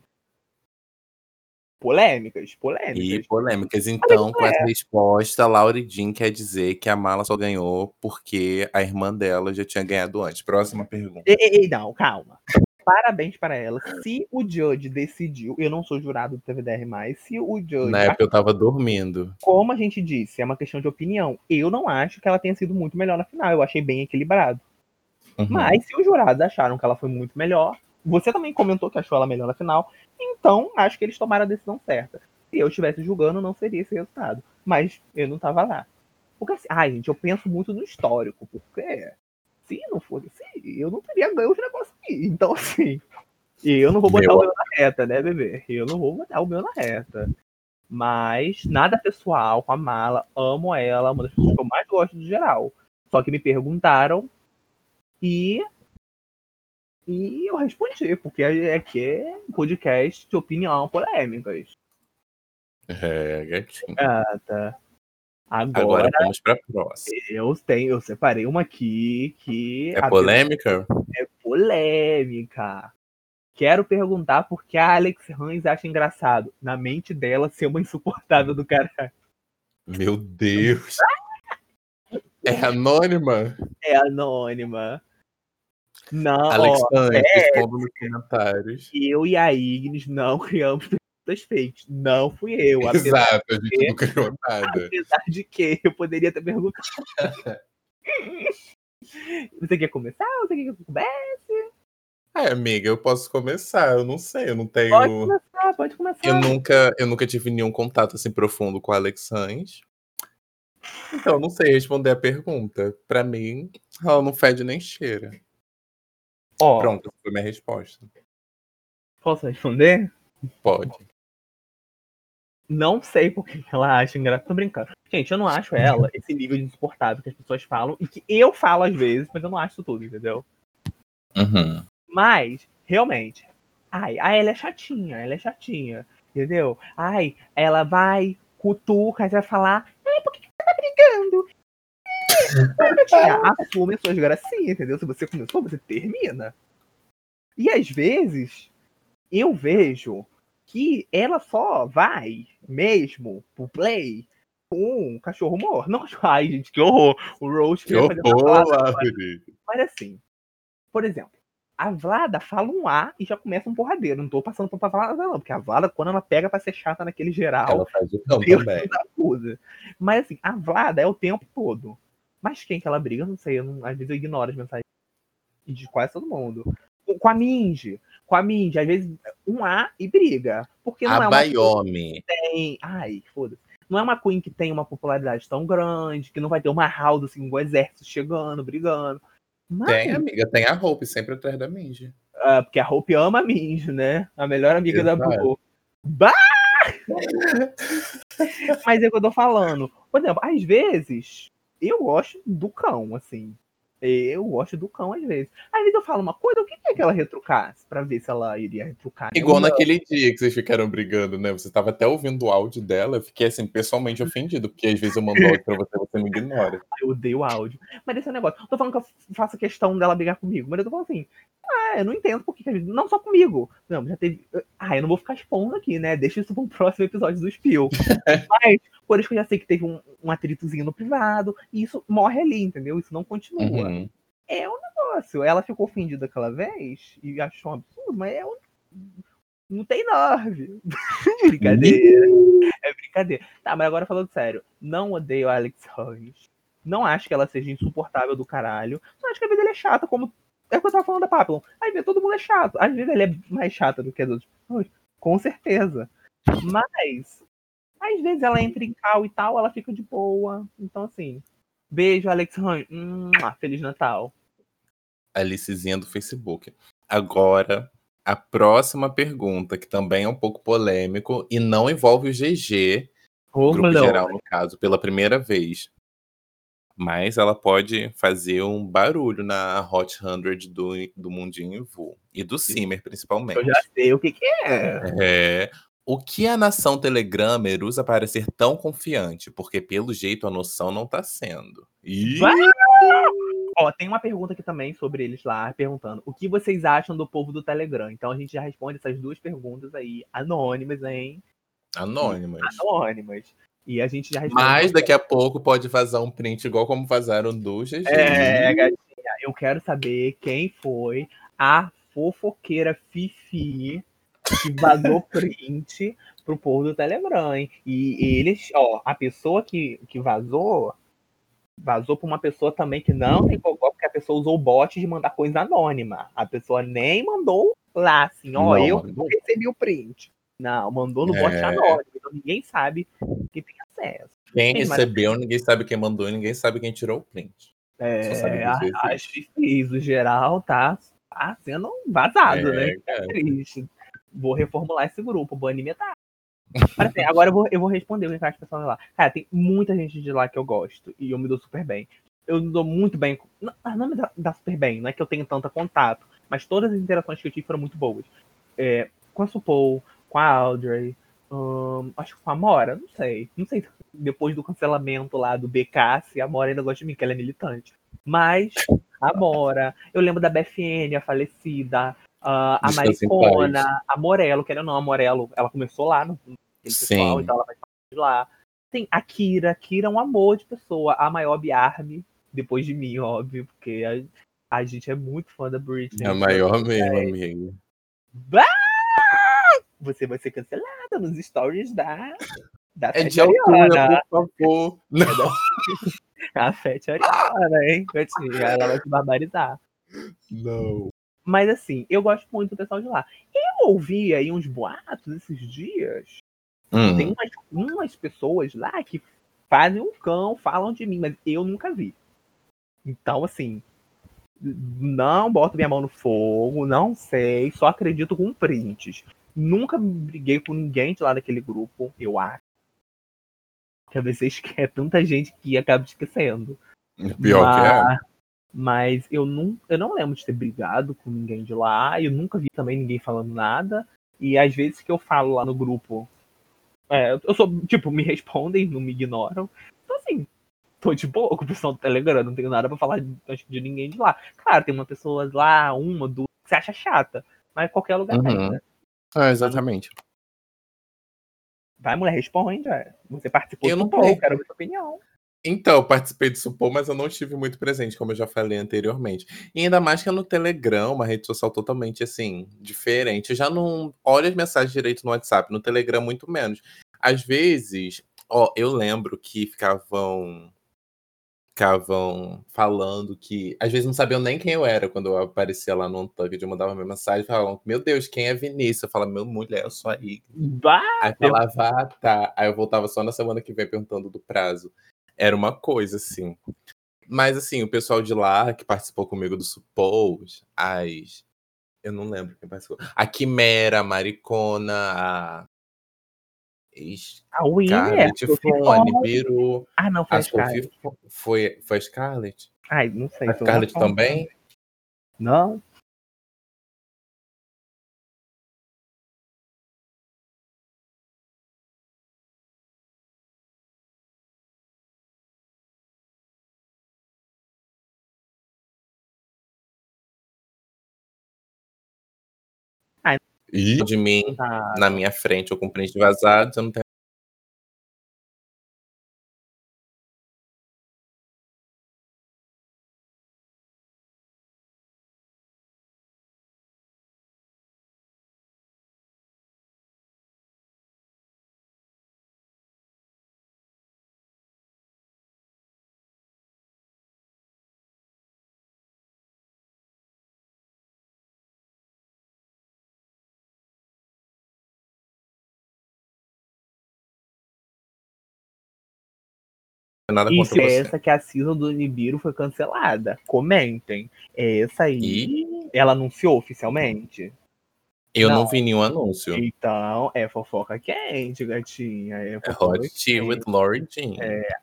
Polêmicas, polêmicas. E polêmicas. Então, com é. essa resposta, Laura Jean quer dizer que a Mala só ganhou porque a irmã dela já tinha ganhado antes. Próxima pergunta. Ei, ei, não, calma. Parabéns para ela. Se o Judge decidiu, eu não sou jurado do TVDR mais, se o Judge. Na época eu tava dormindo. Como a gente disse, é uma questão de opinião. Eu não acho que ela tenha sido muito melhor na final. Eu achei bem equilibrado. Uhum. Mas se os jurados acharam que ela foi muito melhor, você também comentou que achou ela melhor na final, então acho que eles tomaram a decisão certa. Se eu estivesse julgando, não seria esse resultado. Mas eu não tava lá. Porque assim, ai, gente, eu penso muito no histórico, porque se não fosse assim, eu não teria ganho os negócios aqui. Então, assim, eu não vou botar Meu- o meu na reta, né, bebê? Eu não vou botar o meu na reta. Mas nada pessoal com a mala, amo ela, uma das pessoas que eu mais gosto de geral. Só que me perguntaram e. E eu respondi, porque aqui é um podcast de opinião polêmicas. É, gatinho. Gata. Agora Agora, vamos pra próxima. eu tenho, eu separei uma aqui que É a polêmica? é polêmica. Quero perguntar por que a Alex Hans acha engraçado, na mente dela, ser uma insuportável do caralho. Meu Deus. É anônima? É anônima. Não, ó, Alexandre, é, responda nos comentários. eu e a Ignis não criamos fakes. Não fui eu. Exato, a gente não criou nada. apesar de que eu poderia ter perguntado. Você quer começar? Você quer que eu comece? Ai, amiga, eu posso começar. Eu não sei, eu não tenho. Pode começar, pode começar. Eu nunca, eu nunca tive nenhum contato assim profundo com a Alex Sanz. Então, eu não sei responder a pergunta. Pra mim, ela não fede nem cheira. Ó, Pronto, foi minha resposta. posso responder? Pode. Não sei por que ela acha engraçado. Tô brincando. Gente, eu não acho ela esse nível de insuportável que as pessoas falam e que eu falo às vezes, mas eu não acho isso tudo, entendeu? Uhum. Mas, realmente, ai, ai, ela é chatinha, ela é chatinha, entendeu? Ai, ela vai, cutuca, vai falar, ai, por que que você tá brigando? Assume as suas gracinhas, entendeu? Se você começou, você termina. E às vezes, eu vejo que ela só vai mesmo pro play com um cachorro morto. Não, ai, gente, que horror. O Roach Que horror, palavra, mas assim, por exemplo, a Vlada fala um A e já começa um porradeiro. Não tô passando pra Vlada, não, porque a Vlada, quando ela pega pra ser chata naquele geral, Ela faz o Deus também. acusa. Mas assim, a Vlada é o tempo todo. Mas quem que ela briga, eu não sei. Eu não- às vezes eu ignoro as mensagens de quase todo mundo. Com- a Minji. Com a Minji, às vezes um A e briga. Porque não A é uma Bayomi. tem. Ai, foda-se. Não é uma Queen que tem uma popularidade tão grande, que não vai ter uma House assim, com o exército chegando, brigando. Mas, Tem, amiga, tem a Hope sempre atrás da Minji. ah, porque a Hope ama a Minji, né? A melhor amiga da Exato. Blue. Bah! Mas é o que eu tô falando. Por exemplo, às vezes, eu gosto do cão, assim. Eu gosto do cão às vezes. Às vezes eu falo uma coisa, o que é que ela retrucasse? Pra ver se ela iria retrucar. né? Igual não. naquele dia que vocês ficaram brigando, né? Você tava até ouvindo o áudio dela, eu fiquei assim, pessoalmente ofendido, porque às vezes eu mando áudio pra você, você me ignora. Eu odeio áudio. Mas esse é o negócio. Não tô falando que eu faço questão dela brigar comigo, mas eu tô falando assim. Ah, eu não entendo por que. Não só comigo. Não, já teve. Ah, eu não vou ficar expondo aqui, né? Deixa isso pra um próximo episódio do Spill. mas, por isso que eu já sei que teve um, um atritozinho no privado. E isso morre ali, entendeu? Isso não continua. Uhum. É um negócio. Ela ficou ofendida aquela vez e achou um absurdo, mas é um. Não tem nerve. brincadeira. É brincadeira. Tá, mas agora falando sério. Não odeio a Alex Hans. Não acho que ela seja insuportável do caralho. Só acho que a vida dela é chata, como. É o que eu tava falando da Papillon. Às vezes todo mundo é chato. Às vezes ela é mais chata do que as outras pessoas. Com certeza. Mas. Às vezes ela entra em cal e tal, ela fica de boa. Então, assim. Beijo, Alex Hans. Mua, Feliz Natal. Alicezinha do Facebook. Agora, a próxima pergunta, que também é um pouco polêmico e não envolve o GG, Ô, grupo Leão. geral, no caso, pela primeira vez. Mas ela pode fazer um barulho na Hot 100 do, do Mundinho Vu. E do Simmer, principalmente. Eu já sei o que, que é. É. O que a nação Telegrammer usa para ser tão confiante? Porque, pelo jeito, a noção não tá sendo. Ih! Ó, tem uma pergunta aqui também sobre eles lá, perguntando o que vocês acham do povo do Telegram. Então a gente já responde essas duas perguntas aí, anônimas, hein? Anônimas. Anônimas. E a gente já responde. Mas daqui a pouco pode vazar um print igual como vazaram do GG. É, gatinha, eu quero saber quem foi a fofoqueira Fifi que vazou print pro povo do Telegram, hein? E eles, ó, a pessoa que, que vazou, vazou pra uma pessoa também que não tem gogó, porque a pessoa usou o bot de mandar coisa anônima. A pessoa nem mandou lá, assim, ó, Não, eu mandou. recebi o print. Não, mandou no bot É. anônimo, então ninguém sabe que tem acesso. Quem mas- recebeu, ninguém sabe quem mandou e ninguém sabe quem tirou o print. É, dizer a- isso. as fifis, o geral tá, tá sendo vazado, É, né? cara. triste. Vou reformular esse grupo, banir metade. Mas, assim, agora eu vou, eu vou responder o que as pessoas lá. Cara, tem muita gente de lá que eu gosto e eu me dou super bem. Eu me dou muito bem. Não, ah, não me dá, dá super bem, não é que eu tenho tanto contato, mas todas as interações que eu tive foram muito boas. É, com a Supol, com a Audrey, hum, acho que com a Mora, não sei. Não sei depois do cancelamento lá do BK, se a Mora ainda gosta de mim, que ela é militante. Mas a Mora, eu lembro da BFN, a falecida, ah, a Maricona, a Morello, querendo ou não, a Morello, ela começou lá no no pessoal, então ela vai de lá. Tem a Kira, a Kira é um amor de pessoa, a maior Biarme, depois de mim, óbvio, porque a, a gente é muito fã da Britney. É a maior mesmo, amigo. Bah! Você vai ser cancelada nos stories da. Da É Fete de altura, por favor. Não. A Fete Ariana, hein? Ela vai te barbarizar. Não. Mas assim, eu gosto muito do pessoal de lá. Eu ouvi aí uns boatos esses dias. Hum. Tem umas, umas pessoas lá que fazem um cão, falam de mim, mas eu nunca vi. Então, assim, não boto minha mão no fogo, não sei, só acredito com prints. Nunca briguei com ninguém de lá daquele grupo, eu acho. Que às vezes é tanta gente que acaba esquecendo. Pior que é. Mas- eu não, eu não lembro de ter brigado com ninguém de lá. Eu nunca vi também ninguém falando nada. E às vezes que eu falo lá no grupo, é, eu sou, tipo, me respondem, não me ignoram. Então, assim, tô de boa com o pessoal do Telegram, não tenho nada pra falar de, de ninguém de lá. Claro, tem uma pessoa lá, uma, duas, que você acha chata. Mas qualquer lugar tem, Uhum. né? É, exatamente. Vai, mulher, responde. é. Você participou Eu do não quero ver sua opinião. Então, eu participei do Supor, mas eu não estive muito presente, como eu já falei anteriormente. E ainda mais que é no Telegram, uma rede social totalmente assim, diferente. Eu já não olho as mensagens direito no WhatsApp, no Telegram, muito menos. Às vezes, ó, eu lembro que ficavam. Ficavam falando que. Às vezes não sabiam nem quem eu era quando eu aparecia lá no Untucked. Eu mandava minha mensagem e falavam: Meu Deus, quem é Vinícius? Eu falava: Meu mulher, eu sou aí. Bah! Aí falava, ah, tá. Aí eu voltava só na semana que vem perguntando do prazo. Era uma coisa, assim. Mas, assim, o pessoal de lá que participou comigo do Suppose, as. Eu não lembro quem participou. A Quimera, a Maricona, a. A Winner, Scarlett, Fone, Fon- Biru. Ah, não, foi A a Scarlett. Foi, foi a Scarlett? Ai, não sei. A Scarlett também? Não. E de mim, Tá. na minha frente, eu com print vazado, eu não tenho. Nada E contra se você. essa que a season do Nibiru foi cancelada? Comentem. Essa aí, E ela anunciou oficialmente? eu não, Não. vi nenhum anúncio. Então, é fofoca quente, gatinha. É É fofoca Tea quente. with Lori Jean.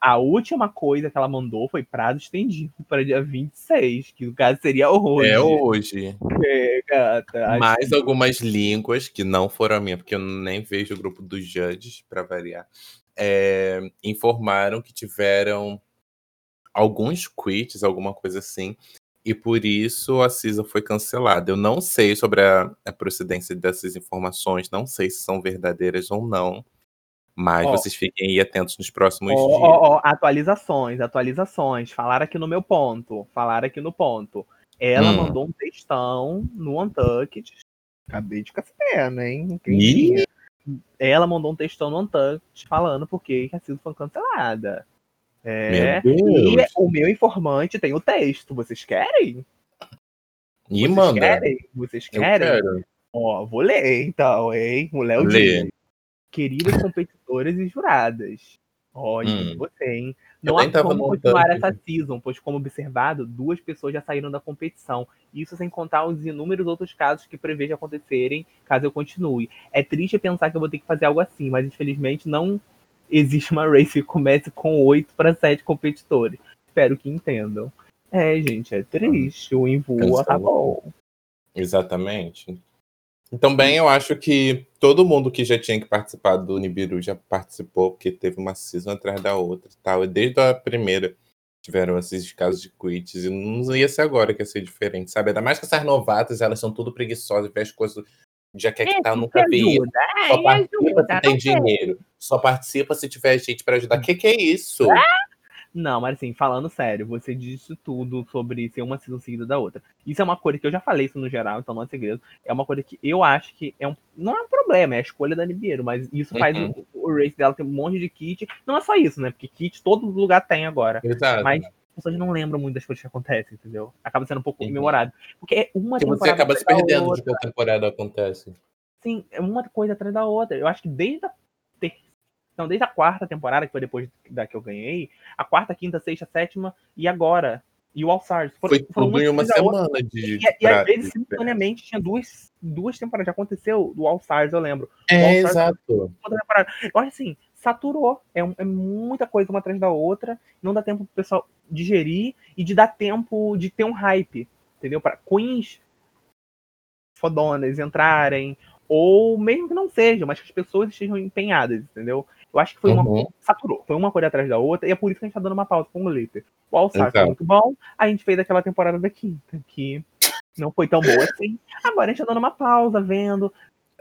A última coisa que ela mandou foi prazo estendido para dia 26, que no caso seria hoje. É hoje. É, gata. Mais que- algumas línguas que não foram a minha, porque eu nem vejo o grupo dos judges, para variar, é, informaram que tiveram alguns quits, alguma coisa assim. E por isso a CISA foi cancelada. Eu não sei sobre a, a procedência dessas informações, não sei se são verdadeiras ou não. Mas Ó. vocês fiquem aí atentos nos próximos Ó, dias. ó, ó, atualizações, atualizações. Falaram aqui no meu ponto. Falaram aqui no ponto. Ela Hum. mandou um textão no Untucked. Acabei de ficar sabendo, hein? Quem? Ela mandou um textão no Untucked falando por que que a CISO foi cancelada. É. E o meu informante tem o texto. Vocês querem? E Vocês manda. querem? Vocês querem? Ó, vou ler então, hein? O Léo diz. Queridas competidoras e juradas. Ó, Hum. você, hein? Não há como continuar essa season, pois, como observado, duas pessoas já saíram da competição. Isso sem contar os inúmeros outros casos que prevejo acontecerem caso eu continue. É triste pensar que eu vou ter que fazer algo assim, mas infelizmente não existe uma race que comece com 8 para 7 competidores. Espero que entendam. É, gente, é triste. O Invu acabou. Exatamente. Então, bem, eu acho que todo mundo que já tinha que participar do Nibiru já participou, porque teve uma season atrás da outra e tal. E desde a primeira tiveram esses casos de quits. E não ia ser agora que ia ser diferente, sabe? Ainda mais que essas novatas, elas são tudo preguiçosas, vê as coisas. Já quer que tá, nunca vi isso. Só participa se tem dinheiro. Só participa se tiver gente pra ajudar. Que que é isso? Não, mas assim, falando sério, você disse tudo sobre ser uma season seguida da outra. Isso é uma coisa que eu já falei isso no geral, então não é segredo. É uma coisa que eu acho que é um, não é um problema, é a escolha da Nibiru, mas isso faz Uhum. o, o race dela ter um monte de kit. Não é só isso, né? Porque kit todo lugar tem agora. Exato. Mas as pessoas não lembram muito das coisas que acontecem, entendeu? Acaba sendo um pouco Uhum. memorável. Porque é uma você temporada acaba se perdendo de qual temporada acontece. Sim, é uma coisa atrás da outra. Eu acho que desde a ter... Não, desde a quarta temporada, que foi depois da que eu ganhei, a quarta, quinta, sexta, sétima e agora. E o All Stars. Foram- Foi foram tudo em uma da outra. semana de. E, e às vezes, simultaneamente, tinha duas, duas temporadas. Já aconteceu do All Stars, eu lembro. É, exato. Acho assim, saturou. É, é muita coisa uma atrás da outra. Não dá tempo pro pessoal digerir e de dar tempo de ter um hype. Entendeu? Para queens fodonas entrarem. Ou mesmo que não sejam, mas que as pessoas estejam empenhadas, entendeu? Eu acho que foi uma. Uhum. Saturou. Foi uma coisa atrás da outra. E é por isso que a gente tá dando uma pausa com o Glitter. O All Stars foi Exato. muito bom. A gente fez aquela temporada da quinta, que não foi tão boa assim. Agora a gente tá dando uma pausa, vendo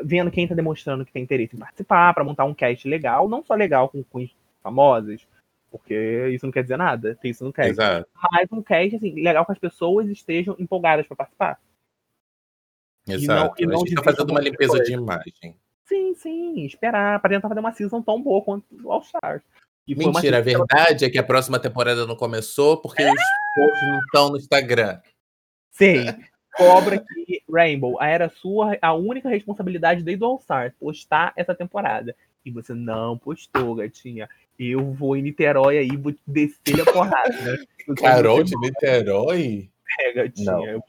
vendo quem tá demonstrando que tem interesse em participar, pra montar um cast legal, não só legal com queens famosas, porque isso não quer dizer nada, tem isso no cast, Exato. mas um cast assim, legal que as pessoas estejam empolgadas pra participar. Exato. e não a gente tá fazendo uma limpeza coisa. de imagem. Sim, sim, esperar pra tentar fazer uma season tão boa quanto o All Stars. E Mentira, a verdade é que a próxima temporada não começou porque os posts não estão no Instagram. Sim. Cobra que Rainbow, a era sua, a única responsabilidade desde o All Stars, postar essa temporada. E você não postou, gatinha. Eu vou em Niterói aí, vou descer a porrada. né? Carol de Niterói? É, gatinha. Não. Eu-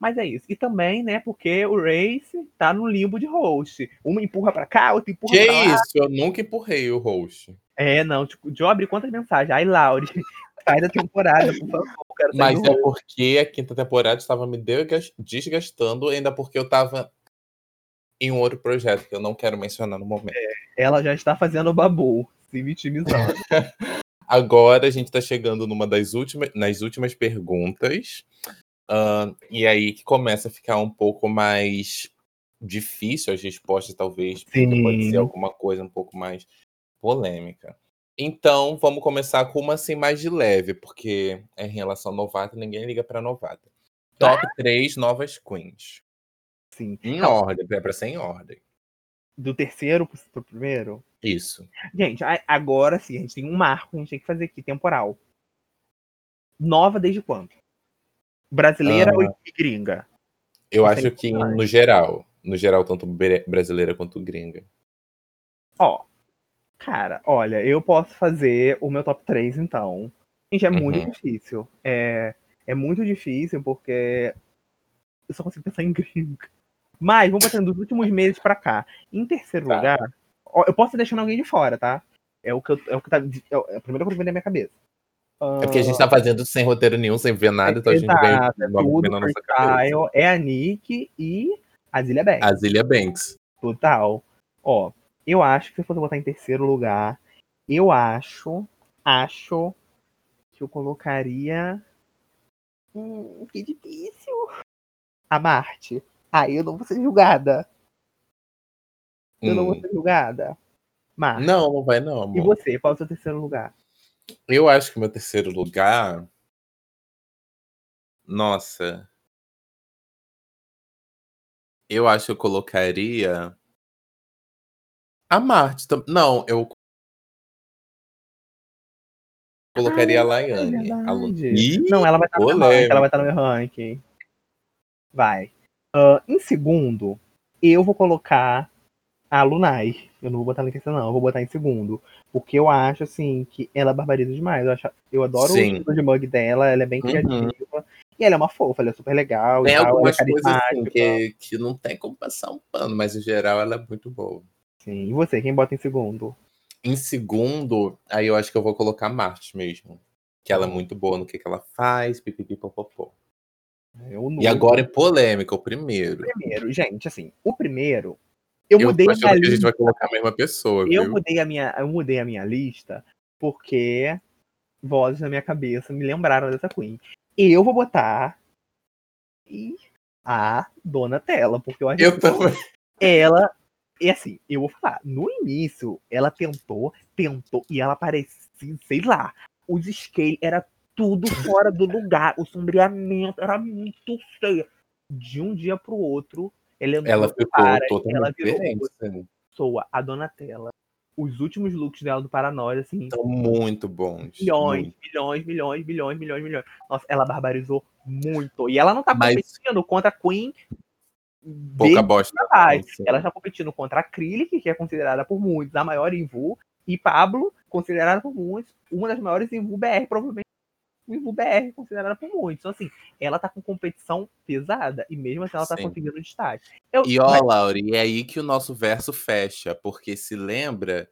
Mas é isso. E também, né, porque o Race tá no limbo de host. Uma empurra pra cá, outra empurra Que pra lá. isso? Eu nunca empurrei o host. É, não, tipo, Job, quantas mensagens? Ai, Laure, sai da temporada, por favor. Mas é porque a quinta temporada estava me desgas- desgastando, ainda porque eu tava em um outro projeto que eu não quero mencionar no momento. Ela já está fazendo o babu, se vitimizando. Agora a gente tá chegando numa das últimas, nas últimas perguntas. Ahn, e aí que começa a ficar um pouco mais difícil as respostas, talvez, porque pode ser Sim. alguma coisa um pouco mais polêmica. Então, vamos começar com uma assim mais de leve, porque é em relação a novata, ninguém liga pra novata. Top 3 novas queens. Sim. Em Não. ordem, é pra ser em ordem. Do terceiro pro, primeiro. Isso. Gente, agora sim, a gente tem um marco que a gente tem que fazer aqui, temporal. Nova desde quando? Brasileira Ah. ou gringa? Eu acho que mais. no geral, no geral, tanto brasileira quanto gringa. Ó, cara, olha, eu posso fazer o meu top 3, então. Gente, é muito Uhum. difícil. É, é muito difícil porque eu só consigo pensar em gringa. Mas, vamos botar dos últimos meses pra cá. Em terceiro Tá. lugar, ó, eu posso estar deixando alguém de fora, tá? É o que, eu, é o que tá. É é a primeira coisa que vem na minha cabeça. É porque a gente tá fazendo sem roteiro nenhum, sem ver nada, então a gente vem Exato, é logo vendo na nossa cabeça. freestyle, é a Nick e a Zilia Banks. A Zilia Banks. Total. Ó, eu acho que se eu fosse botar em terceiro lugar, eu acho, acho que eu colocaria. Hum, que difícil. A Marte. Aí eu não vou ser julgada. Eu não vou Hum. ser julgada. Marte. Não, não vai não, E amor. você, qual é o seu terceiro lugar? Eu acho que meu terceiro lugar. Nossa. Eu acho que eu colocaria. A Marte. Não, eu. Colocaria a Laiane. A Lu... Ih, Não, ela vai estar no meu ranking. Ela vai estar no meu ranking. Vai. Ah, em segundo, eu vou colocar a Lunai. Eu não vou botar ela em terceiro, não. Eu vou botar em segundo. Porque eu acho, assim, que ela barbariza demais. Eu, acho, eu adoro Sim. o estilo de mug dela. Ela é bem Uhum. criativa. E ela é uma fofa. Ela é super legal. Tem tal, é algumas coisas assim, que, que não tem como passar um pano, mas em geral ela é muito boa. Sim. E você, quem bota em segundo? Em segundo, aí eu acho que eu vou colocar a Marte mesmo. Que ela é muito boa no que, que ela faz, pipipipopopô. Eu E agora é polêmica, o primeiro. primeiro, gente, assim, o primeiro. Eu, Eu mudei a minha que a gente lista. vai colocar a mesma pessoa, Eu viu? mudei a minha, eu mudei a minha lista porque vozes na minha cabeça me lembraram dessa Queen. E eu vou botar e a Donatella, porque eu acho Eu que também. ela e assim, eu vou falar, no início ela tentou, tentou e ela parecia, sei lá, os scale era tudo fora do lugar, o sombreamento era muito feio. De um dia pro outro, ela entrou Ela ficou totalmente ela virou diferente. outra assim. pessoa, a Donatella. Os últimos looks dela do Paranoia, assim, São muito bons. milhões, muito. milhões, milhões, milhões, milhões, milhões. Nossa, ela barbarizou muito. E ela não tá Mas- competindo contra a Queen Pouca bosta. Ela tá competindo contra a Acrylic, que é considerada por muitos a maior Invu, e Pablo, considerada por muitos uma das maiores Invu BR, provavelmente o BR, considerada por muitos. Então, assim, ela tá com competição pesada, e mesmo assim ela tá Sim. conseguindo destaque. Eu, E ó, Lauri, é aí que o nosso verso fecha, porque se lembra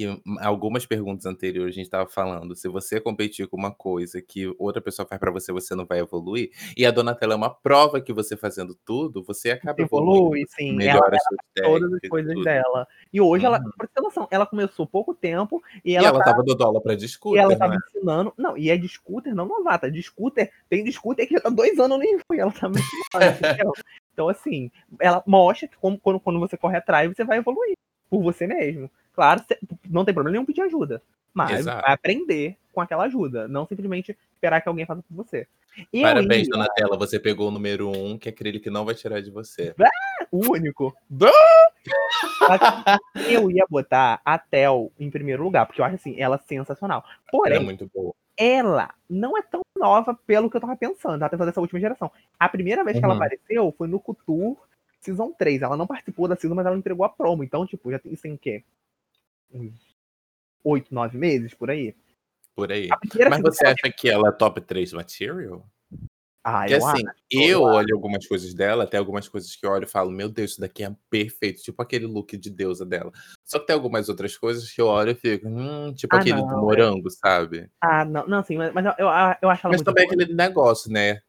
que algumas perguntas anteriores a gente estava falando, se você competir com uma coisa que outra pessoa faz pra você, você não vai evoluir, e a Donatella é uma prova que você fazendo tudo, você acaba evoluindo, evolui, sim. Ela melhora as suas todas as e coisas tudo. dela. E hoje ela, Uhum. por ter noção, ela começou pouco tempo e E ela, ela tá, tava dando aula pra e discutir, ela né? tava ensinando. Não, e é de scooter, não novata. De scooter, tem de scooter que já tá dois anos nem foi. Ela tá entendeu? Então, assim, ela mostra que como, quando, quando você corre atrás, você vai evoluir por você mesmo. Claro, não tem problema nenhum pedir ajuda. Mas Exato. vai aprender com aquela ajuda, não simplesmente esperar que alguém faça por você. Eu Parabéns, ia- Donatella, você pegou o número um, que é aquele que não vai tirar de você. o único. eu ia botar a Tel em primeiro lugar, porque eu acho assim, ela sensacional. Ela é Porém, muito boa. ela não é tão nova pelo que eu tava pensando, ela pensando dessa última geração. A primeira vez que ela Uhum. apareceu foi no Couture Season 3. Ela não participou da Season, mas ela entregou a promo. Então, tipo, já tem, isso tem o quê? Uns 8, 9 meses por aí. Por aí. Mas você acha que ela é top 3 material? Ah, Porque eu assim, acho. eu olho algumas coisas dela, até algumas coisas que eu olho e falo, meu Deus, isso daqui é perfeito, tipo aquele look de deusa dela. Só que tem algumas outras coisas que eu olho e fico, hum, tipo Ah, aquele não, do é. morango, sabe? Ah, não, não, sim, mas mas eu, eu, eu acho ela Mas também boa. aquele negócio, né?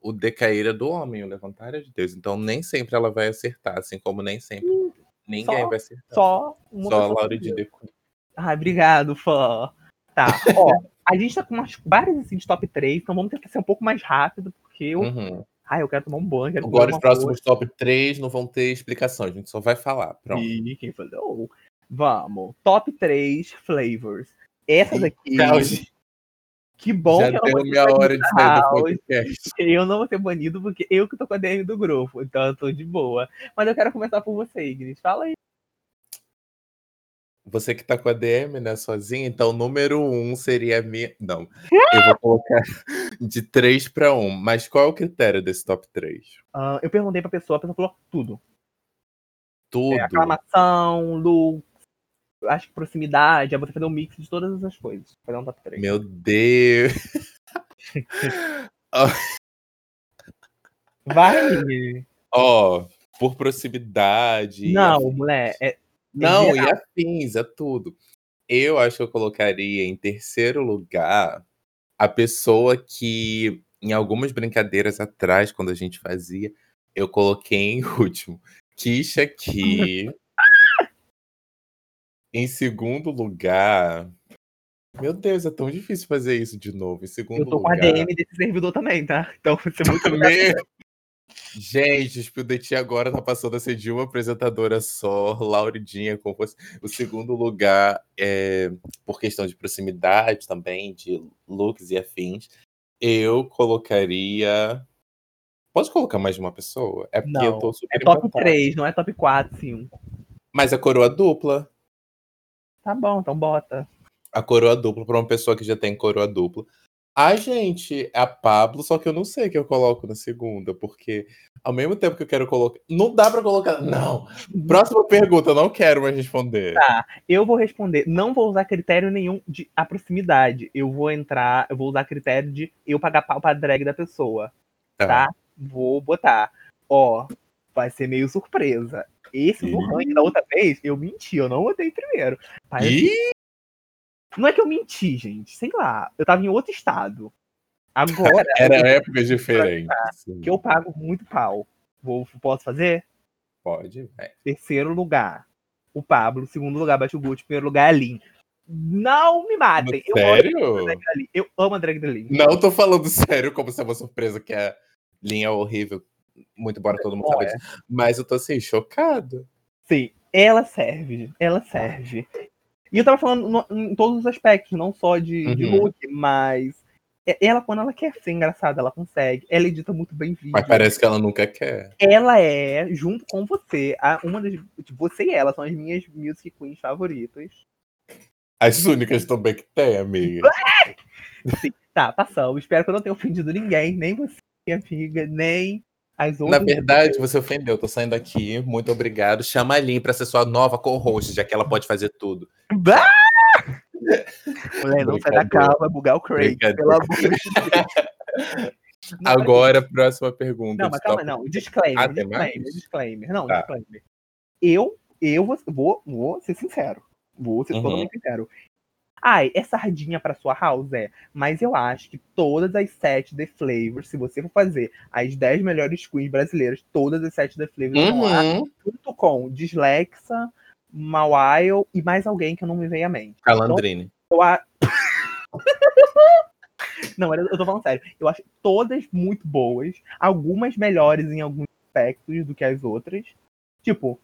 O decair é do homem, o levantar é de Deus. Então nem sempre ela vai acertar, assim como nem sempre ninguém só- vai acertar. Só uma Só a Laura de. Deco. Ai, obrigado, fã. Tá, ó, a gente tá com umas várias assim de top 3, então vamos tentar ser um pouco mais rápido, porque eu. Uhum. Ai, eu quero tomar um banho, Agora os próximos top 3 não vão ter explicação, a gente só vai falar. Pronto. E quem falou? Vamos. Top 3 flavors. Essa daqui. Tchau, gente. Que bom Já que deu minha hora de sair do house. podcast. Eu não vou ser banido porque eu que tô com a DM do grupo. Então eu tô de boa. Mas eu quero começar por você, Ignis. Fala aí. Você que tá com a DM, né, sozinha, então número 1 um seria a minha. Não, eu vou colocar de 3 para 1. Mas qual é o critério desse top 3? Ah, eu perguntei pra pessoa, a pessoa falou tudo. Tudo. É, aclamação, look, acho que proximidade. Eu vou fazer um mix de todas essas coisas. Fazer um top 3. Meu Deus. Vai. Ó, por proximidade. Não, afins. mulher. É, Não, geral. e afins, é tudo. Eu acho que eu colocaria em terceiro lugar a pessoa que, em algumas brincadeiras atrás, quando a gente fazia, eu coloquei em último. Kisha aqui. em segundo lugar, Meu Deus, é tão difícil fazer isso de novo. Em segundo Eu tô com lugar. a DM desse servidor também, tá? Então ser muito Meu- Gente, o Spildeti agora tá passando a ser de uma apresentadora só, Lauridinha com você. O segundo lugar é por questão de proximidade também, de looks e afins. Eu colocaria. Pode colocar mais de uma pessoa? É porque eu Não, tô super É top empatado. 3, não é top 4, 5. Mas a coroa dupla. Tá bom, então bota. A coroa dupla pra uma pessoa que já tem coroa dupla. Ai, gente, é a Pablo, só que eu não sei que eu coloco na segunda, porque ao mesmo tempo que eu quero colocar. Não dá pra colocar. Não! Próxima pergunta, eu não quero mais responder. Tá. Eu vou responder, não vou usar critério nenhum de a proximidade. Eu vou entrar, eu vou usar critério de eu pagar pau pra drag da pessoa. Tá. Tá? Vou botar. Ó, vai ser meio surpresa. Esse no ranking da outra vez, eu menti, eu não botei primeiro. Parece- Não é que eu menti, gente. Sei lá. Eu tava em outro estado. Agora, era épocas diferentes. que eu pago muito pau. Vou, posso fazer? Pode. Terceiro lugar, o Pablo. Segundo lugar, Bate o Gucci. Primeiro lugar, a Lin. Não me matem. Eu amo Sério? Lin. Eu amo a drag da Lin. Não tô falando sério, como se é uma surpresa que a linha é horrível. Muito embora todo mundo saiba é. disso. Mas eu tô assim, chocado. Sim, ela serve. Ela serve. E eu tava falando no- em todos os aspectos, não só de, de Uhum. look, mas ela, quando ela quer ser engraçada, ela consegue. Ela edita muito bem vídeo. Mas parece que ela nunca quer. Ela é, junto com você, a, uma das. Você e ela são as minhas music queens favoritas. As únicas também que tem, amiga. Tá, passamos. Espero que eu não tenha ofendido ninguém, nem você, minha amiga, nem Na verdade, você ofendeu. Tô saindo aqui. Muito obrigado. Chama a Lin pra ser sua nova co-host, já que ela pode fazer tudo. Bah! Mulher, não sai da calma, vai bugar o Craig, pelo amor de Deus. Agora, próxima pergunta. Não, mas calma, não. Disclaimer, Ah, disclaimer, disclaimer. Não, Tá. disclaimer. Eu, eu vou, vou, vou ser sincero. Vou ser Uhum. totalmente sincero. Ai, é sardinha pra sua house? É. Mas eu acho que todas as sete The Flavors, se você for fazer as 10 melhores queens brasileiras, todas as sete The Flavors estão lá, Uhum. junto com Dislexa, Mawile e mais alguém que eu não me veio à mente. Calandrine. Eu a... Não, eu tô falando sério. Eu acho todas muito boas, algumas melhores em alguns aspectos do que as outras. Tipo,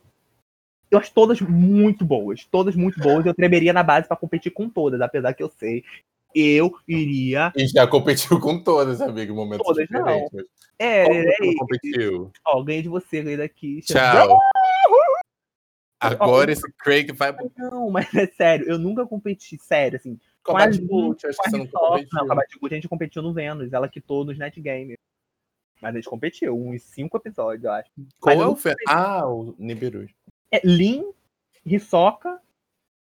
eu acho todas muito boas, todas muito boas. Eu tremeria na base pra competir com todas, apesar que eu sei. Eu iria. E já competiu com todas, amigo, em momentos Todas não. diferentes. mas É, Como é, não é, competiu? ó, ganhei de você, ganhei daqui. Tchau. Agora esse Craig vai Não, mas é sério, eu nunca competi, sério, assim. com a Batboot, acho que você não competiu. Não, com a a gente competiu no Vênus, ela quitou nos Net Games. Mas a gente competiu, uns cinco episódios, eu acho. Qual mas é o. Ah, o Nibiru. É Lin, Hisoka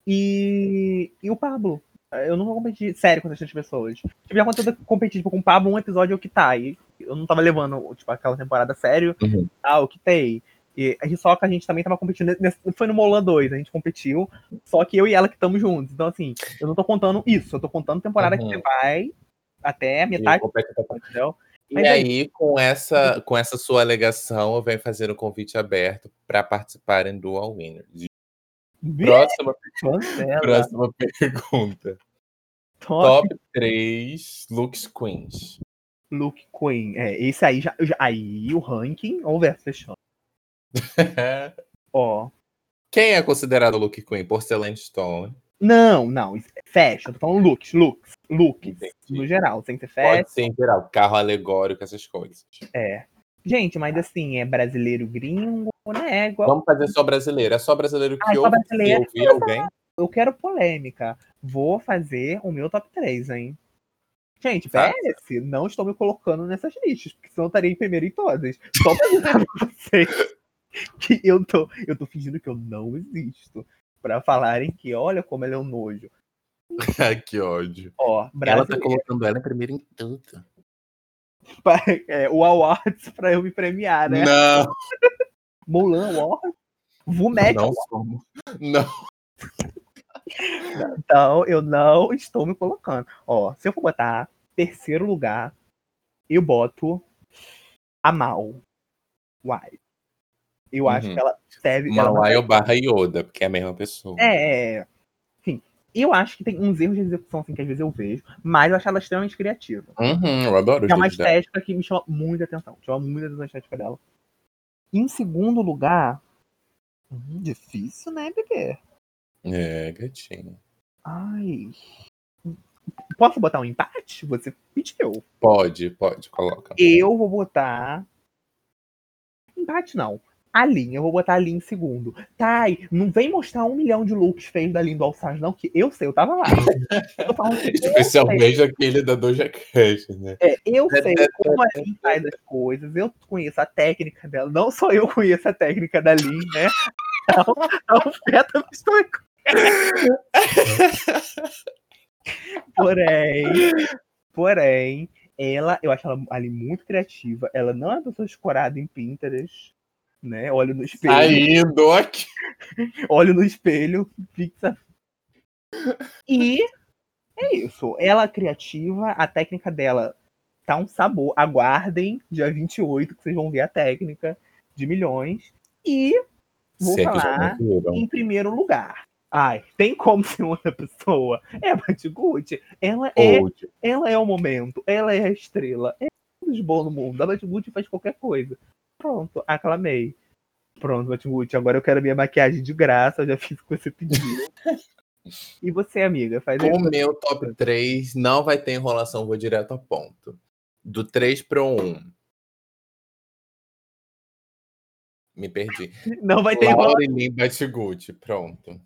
e, e o Pablo. Eu nunca competi sério com essas pessoas. Tipo, já aconteceu de competir tipo, com o Pablo um episódio eu que tá. E eu não tava levando tipo, aquela temporada sério. Uhum. Ah, eu quitei. E a Hisoka a gente também tava competindo. nesse- Foi no Molan 2, a gente competiu. Só que eu e ela que estamos juntos. Então, assim, eu não tô contando isso. Eu tô contando temporada Uhum. que você vai até a metade, compete entendeu? E Mas é aí, com essa, com essa sua alegação, eu venho fazer um convite aberto para participarem do All Winners. Próxima, próxima pergunta. Top Top 3 looks queens. Luke Queen. É, esse aí já, já- Aí o ranking, ou verso fechando. Ó. Quem é considerado look queen? Porcelain Stone. Não, não. é Fashion. Tô falando looks, looks, looks. Entendi. No geral, sem ser fashion. Pode ser em geral, carro alegórico, essas coisas. É. Gente, mas assim, é brasileiro gringo, né? Igual. Vamos fazer só brasileiro. É só brasileiro que Ah, é ouve. brasileiro. Se ouvir alguém. Eu quero polêmica. Vou fazer o meu top 3, hein? Gente, Tá. PS, não estou me colocando nessas listas, porque senão eu estaria em primeiro em todas. Só pra pra vocês que eu tô, eu tô fingindo que eu não existo. Pra falarem que, olha como ela é um nojo. Ai, que ódio. Ó, Ela tá colocando ela em primeiro em tudo. é, o Awards pra eu me premiar, né? Não, Mulan Awards, Vumet não somos. Não. Então, eu não estou me colocando. Ó, se eu for botar terceiro lugar, eu boto a Mal. Eu acho Uhum. que ela deve. Malaio barra Yoda, porque é a mesma pessoa. É, é. Enfim, eu acho que tem uns erros de execução assim, que às vezes eu vejo, mas eu acho ela extremamente criativa. Uhum, eu adoro É uma vídeos dela. estética que me chama muita atenção. Chama muita atenção a estética dela. Em segundo lugar. hum, difícil, né, bebê? É, gatinho. Ai. Posso botar um empate? Você pediu. Pode, pode, coloca. Eu vou botar. Empate não. A Lin, eu vou botar a Lin em segundo. Thay, não vem mostrar um milhão de looks feios da Lin do Alçaz, não, que eu sei, eu tava lá. Eu eu. Especialmente aquele da Doja Cat, né? É, eu sei como a Lin faz as coisas, eu conheço a técnica dela. Não só eu conheço a técnica da Lin, né? Então, não afeta a história. Porém, porém, ela, eu acho ela ali muito criativa. Ela não é uma pessoa escorada em Pinterest, né? Olha no espelho, Saindo aqui. olha no espelho, fixa. E é isso. Ela é criativa, a técnica dela tá um sabor. Aguardem dia 28 que vocês vão ver a técnica de milhões. E vou Se falar em primeiro lugar. Ai, tem como ser outra pessoa? É a Batiguti. Ela é, Old. ela é o momento. Ela é a estrela. É tudo de bom no mundo. A Batiguti faz qualquer coisa. Pronto, aclamei. Pronto, Batiguti. Agora eu quero minha maquiagem de graça. Eu já fiz o que você pediu. e você, amiga? Faz. O meu top 3 não vai ter enrolação, vou direto ao ponto. Do 3 pro 1. Me perdi. Não vai ter Laura e Lim Batiguti, pronto.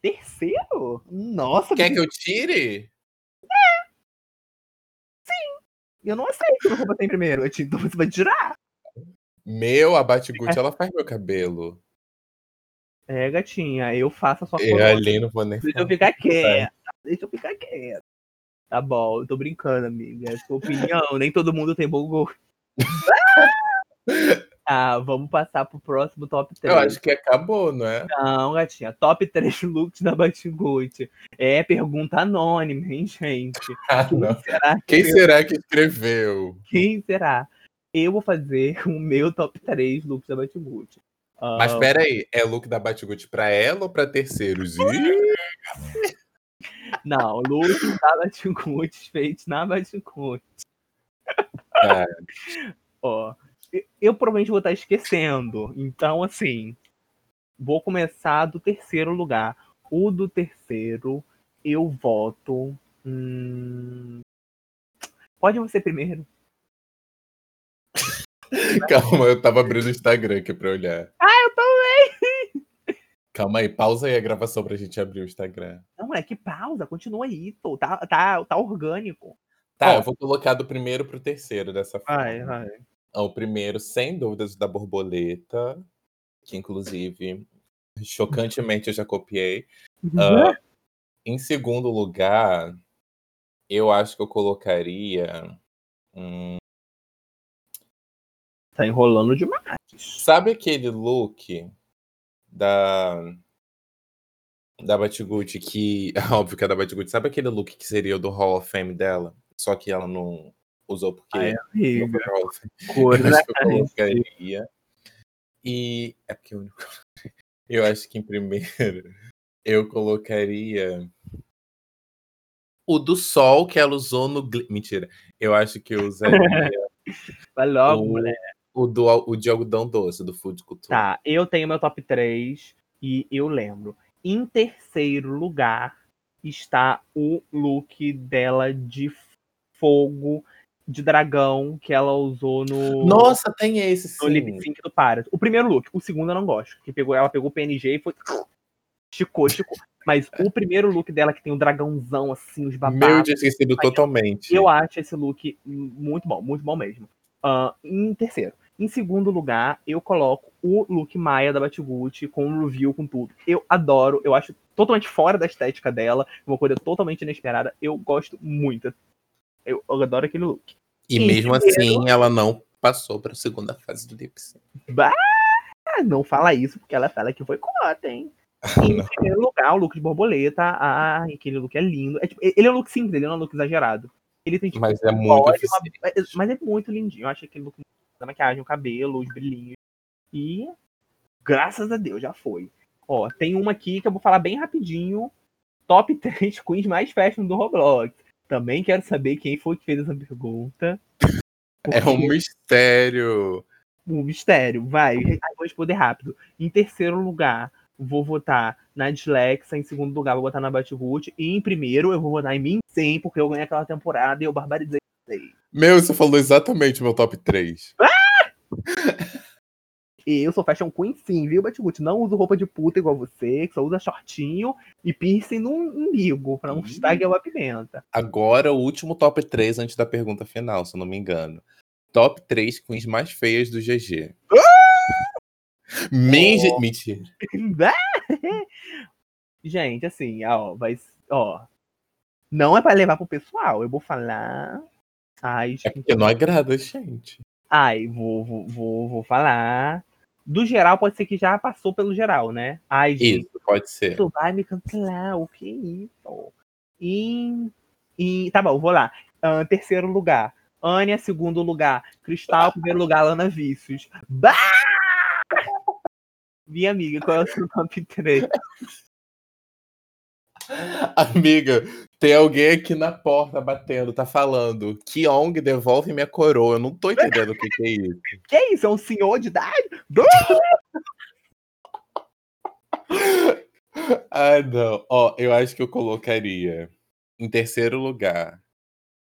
terceiro? Nossa, Quer que eu tire? eu não aceito que eu vou botar em primeiro. Eu te- Então você vai tirar. Meu, a Batiguti, ela faz meu cabelo. É, gatinha, eu faço a sua E coroa. ali não vou nem Deixa eu ficar quieta. Deixa eu ficar quieta. Tá bom, eu tô brincando, amiga. É sua opinião. Nem todo mundo tem bom gosto. Ah, vamos passar pro próximo top 3. Eu acho que acabou, não é? Não, gatinha. Top 3 looks da Batiguti. É pergunta anônima, hein, gente? Ah, Quem será que Quem será que escreveu? Quem será? Eu vou fazer o meu top 3 looks da Batiguti. Ah, Mas pera aí, é look da Batiguti pra ela ou pra terceiros? Não, looks da Batiguti feitos na Batiguti. cara. Ó, eu, eu provavelmente vou estar esquecendo. Então, assim, vou começar do terceiro lugar. O do terceiro, eu voto. hum, Pode você primeiro. Calma, eu tava abrindo o Instagram aqui pra olhar. Ah, eu também! Calma aí, pausa aí a gravação pra gente abrir o Instagram. Não, é que pausa, continua aí, pô. Tá, tá, tá orgânico. Tá, Ó. eu vou colocar do primeiro pro terceiro dessa forma. Vai, vai. Ah, O primeiro, sem dúvidas, da borboleta, que inclusive, chocantemente eu já copiei. Ah, em segundo lugar, eu acho que eu colocaria. hum, Tá enrolando demais. sabe aquele look da. Da Batiguti que. Óbvio que é da Batiguti. Sabe aquele look que seria o do Hall of Fame dela? Só que ela não usou porque. Ai, amiga. E. É porque o único. Eu acho que em primeiro eu colocaria. O do sol que ela usou no. Mentira. Eu acho que eu usaria Vai logo, o, mulher. O, do, o de algodão doce, do Food Culture. Tá, eu tenho meu top 3 e eu lembro. Em terceiro lugar está o look dela de fogo de dragão que ela usou no, Nossa, tem esse no lip sim. sync do Paras. O primeiro look, o segundo eu não gosto. Que pegou, ela pegou o PNG e foi. Esticou, esticou. Mas o primeiro look dela, que tem o dragãozão, assim, os babados. Meu, eu tinha esquecido totalmente. Eu acho esse look muito bom, muito bom mesmo. Ah, em terceiro. Em segundo lugar, eu coloco o look Maia da Batiguti, com o review, com tudo. Eu adoro, eu acho totalmente fora da estética dela, uma coisa totalmente inesperada. Eu gosto muito. Eu, eu adoro aquele look. E Em mesmo primeiro- assim, ela não passou pra segunda fase do lip sync. Ah, não fala isso, porque ela fala que foi cota, hein? Em primeiro lugar, o look de borboleta. Ah, aquele look é lindo. É, tipo, ele é um look simples, ele não é um look exagerado. Ele tem, tipo, Mas é muito uma- é- mas é muito lindinho. Eu acho aquele look da maquiagem, o cabelo, os brilhinhos. E graças a Deus já foi. Ó, tem uma aqui que eu vou falar bem rapidinho. top 3 queens mais fashion do Roblox. Também quero saber quem foi que fez essa pergunta. É um mistério. Um mistério. Vai, vou responder rápido. Em terceiro lugar, vou votar na Dislexa. Em segundo lugar, vou votar na Batirut. E em primeiro, eu vou votar em mim sim, porque eu ganhei aquela temporada e eu barbarizei. Meu, você falou exatamente o meu top 3. Ah! E eu sou fashion queen sim, viu, Batgut? Não uso roupa de puta igual você, que só usa shortinho e piercing no umbigo, pra não estragar a pimenta. Agora o último top 3 antes da pergunta final, se eu não me engano. Top 3 queens mais feias do GG. Ah! Oh. Mentira. Gente, assim, ó, vai. Ó. Não é pra levar pro pessoal. Eu vou falar. Ai, gente. É porque não agrada, gente. Ai, vou, vou, vou, vou falar do geral pode ser que já passou pelo geral, né? Ai, gente, isso, pode ser. Isso vai me cancelar, o que isso? E, e tá bom, vou lá. Uh, terceiro lugar, Ania, segundo lugar, Cristal, primeiro lugar, Lana Vícios. Bah! Minha amiga, qual é o seu top 3? Amiga, tem alguém aqui na porta batendo, tá falando. Kyong, devolve minha coroa. Eu não tô entendendo o que, que é isso. Que é isso? É um senhor de idade? ah, não. Ó, eu acho que eu colocaria em terceiro lugar.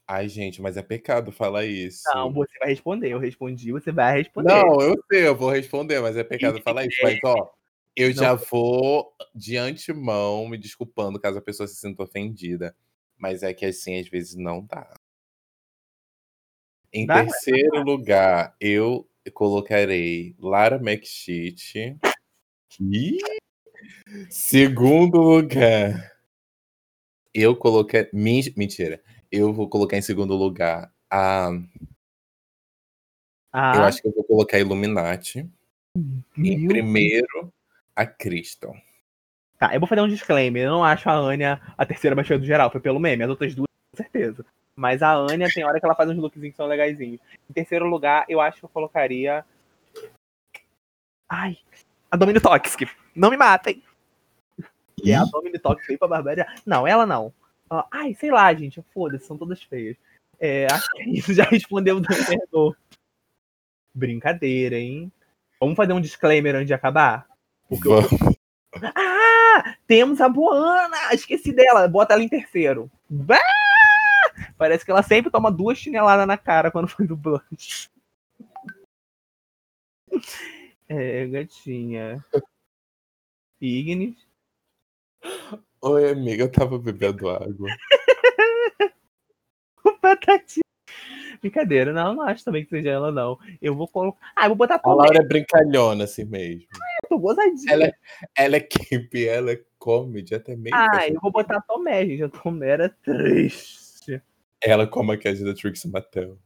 Ai, gente, mas é pecado falar isso. Não, você vai responder. Eu respondi, você vai responder. Não, eu sei, eu vou responder, mas é pecado falar isso. Mas, ó, eu não. já vou de antemão me desculpando caso a pessoa se sinta ofendida. Mas é que assim, às vezes não dá. Em dá, terceiro lugar, eu colocarei Lara McSheet. E segundo lugar, eu coloquei. Mentira. Eu vou colocar em segundo lugar a. Ah. Eu acho que eu vou colocar Illuminati. Em primeiro, a Crystal. Tá, eu vou fazer um disclaimer. Eu não acho a Anya a terceira baixinha do geral. Foi pelo meme. As outras duas, com certeza. Mas a Anya tem hora que ela faz uns lookzinhos que são legaisinhos. Em terceiro lugar, eu acho que eu colocaria. Ai. A Domini Toxic. Não me matem. E é a Domini Toxic pra Barbária. Não, ela não. Ai, sei lá, gente. Foda-se, são todas feias. É, acho que é isso já respondeu o Brincadeira, hein? Vamos fazer um disclaimer antes de acabar? Porque Vamos. Eu... Ah! Temos a Boana! Esqueci dela. Bota ela em terceiro. Parece que ela sempre toma duas chineladas na cara quando foi do blush. É, gatinha. Ignis. Oi, amiga, eu tava bebendo água. o Batatinha. Brincadeira, não, não acho também que seja ela, não. Eu vou colocar. Ah, eu vou botar A Laura é brincalhona assim mesmo. Ah, eu tô gozadinha. Ela, é, ela é camp, ela é comedy, até meio. Ah, eu vou botar Tomé, gente. A Tomé era triste. Ela como a Cat da Trixie Mattel.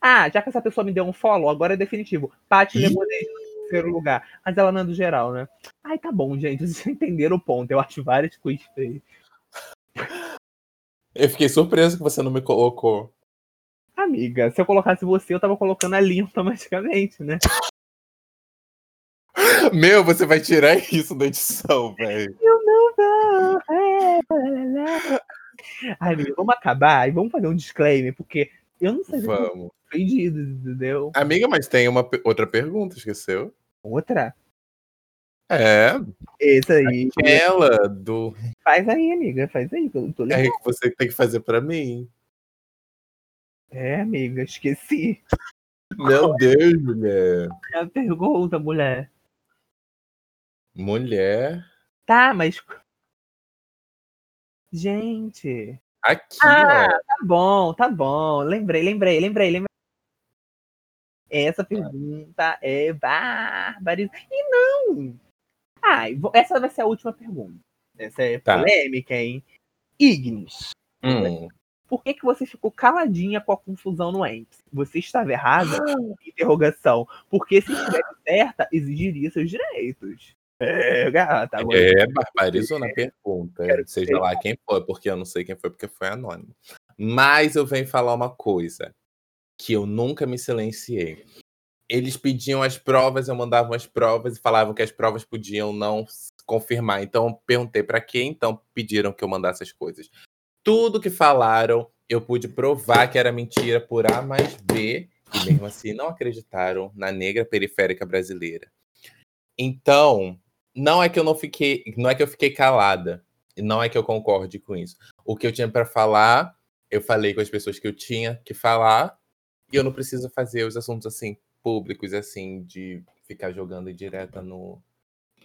Ah, já que essa pessoa me deu um follow, agora é definitivo. Paty Lemonade no terceiro lugar. Mas ela não é do geral, né? Ai, tá bom, gente. Vocês entenderam o ponto. Eu acho várias coisas feias. Eu fiquei surpreso que você não me colocou. Amiga, se eu colocasse você, eu tava colocando a linha automaticamente, né? Meu, você vai tirar isso da edição, velho. Eu não vou. Ai, amiga, vamos acabar e vamos fazer um disclaimer, porque eu não sei se vamos. ofendido, entendeu? Amiga, mas tem uma outra pergunta, esqueceu? Outra? É. Essa aí. Aquela do. Faz aí, amiga, faz aí, que eu tô É que você tem que fazer pra mim. É, amiga, esqueci. Meu Deus, mulher. É a pergunta, mulher. Mulher. Tá, mas. Gente. Aqui, ah, ó. tá bom, tá bom. Lembrei, lembrei, lembrei, lembrei. Essa pergunta é bárbara. E não! Ah, essa vai ser a última pergunta. Essa é tá. polêmica, hein? Ignis. Hum por que, que você ficou caladinha com a confusão no ENPS? Você estava errada? Interrogação. Porque se estivesse certa, exigiria seus direitos. É, gata. É, barbarizou na pergunta. Quero seja ser. lá quem foi, porque eu não sei quem foi, porque foi anônimo. Mas eu venho falar uma coisa que eu nunca me silenciei. Eles pediam as provas, eu mandava as provas e falavam que as provas podiam não confirmar. Então, perguntei para que então pediram que eu mandasse as coisas. Tudo que falaram, eu pude provar que era mentira por A mais B, e mesmo assim não acreditaram na negra periférica brasileira. Então, não é que eu não fiquei, não é que eu fiquei calada, não é que eu concorde com isso. O que eu tinha para falar, eu falei com as pessoas que eu tinha que falar, e eu não preciso fazer os assuntos assim públicos assim de ficar jogando direta no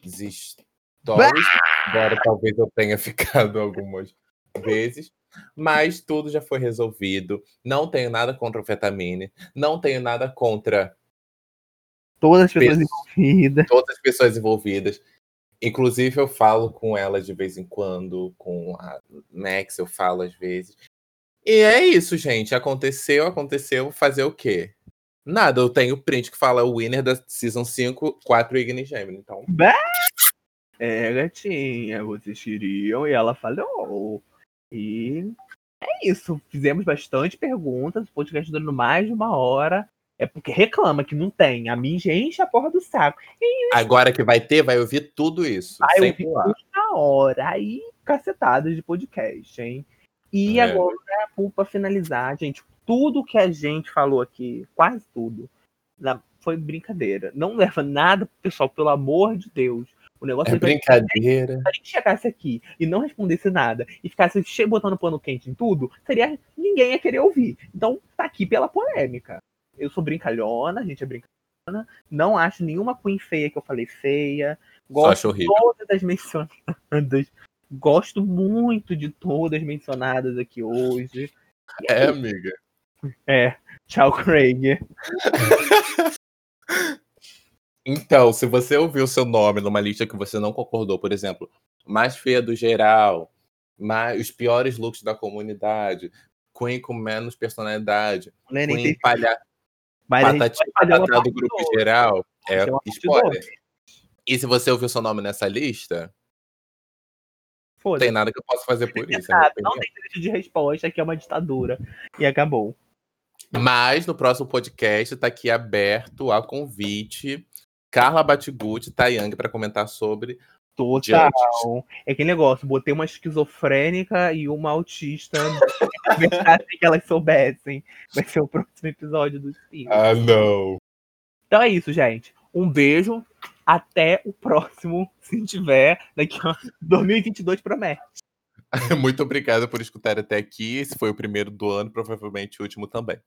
stories, embora talvez eu tenha ficado algumas vezes, mas tudo já foi resolvido. Não tenho nada contra o Fetamine, não tenho nada contra todas as pessoas envolvidas. Todas as pessoas envolvidas. Inclusive, eu falo com ela de vez em quando, com a Max, eu falo às vezes. E é isso, gente. Aconteceu, aconteceu. Fazer o quê? Nada, eu tenho print que fala o winner da Season 5, 4 Igni Gemini. Então. Bah! É, gatinha, vocês queriam e ela falou. E é isso. Fizemos bastante perguntas. O podcast durando mais de uma hora. É porque reclama que não tem. A mim enche a porra do saco. E... Agora que vai ter, vai ouvir tudo isso. Vai ouvir na hora. Aí, cacetadas de podcast, hein? E é. agora, para finalizar, gente, tudo que a gente falou aqui, quase tudo, foi brincadeira. Não leva nada, pessoal, pelo amor de Deus. O negócio é brincadeira. Se a gente chegasse aqui e não respondesse nada e ficasse botando pano quente em tudo, seria ninguém ia querer ouvir. Então tá aqui pela polêmica eu sou brincalhona, a gente é brincalhona. Não acho nenhuma Queen feia que eu falei feia. Gosto de todas as mencionadas. Gosto muito de todas mencionadas aqui hoje. É, amiga. É. Tchau, Craig. então, se você ouviu seu nome numa lista que você não concordou, por exemplo, mais feia do geral, mais, os piores looks da comunidade, Queen com menos personalidade, Lenny Queen tem... palha... Patatá do grupo geral é spoiler. E se você ouviu seu nome nessa lista, não tem nada que eu possa fazer por isso. Nada, não tem direito de resposta, aqui é uma ditadura. E acabou. Mas no próximo podcast está aqui aberto a convite Carla Batiguti Tayang para comentar sobre Total. É aquele negócio, botei uma esquizofrênica e uma autista sem que elas soubessem. Vai ser o próximo episódio do Espírito. Ah, não. Então é isso, gente. Um beijo. Até o próximo, se tiver, daqui a 2022 promete. Muito obrigado por escutar até aqui. Esse foi o primeiro do ano, provavelmente o último também.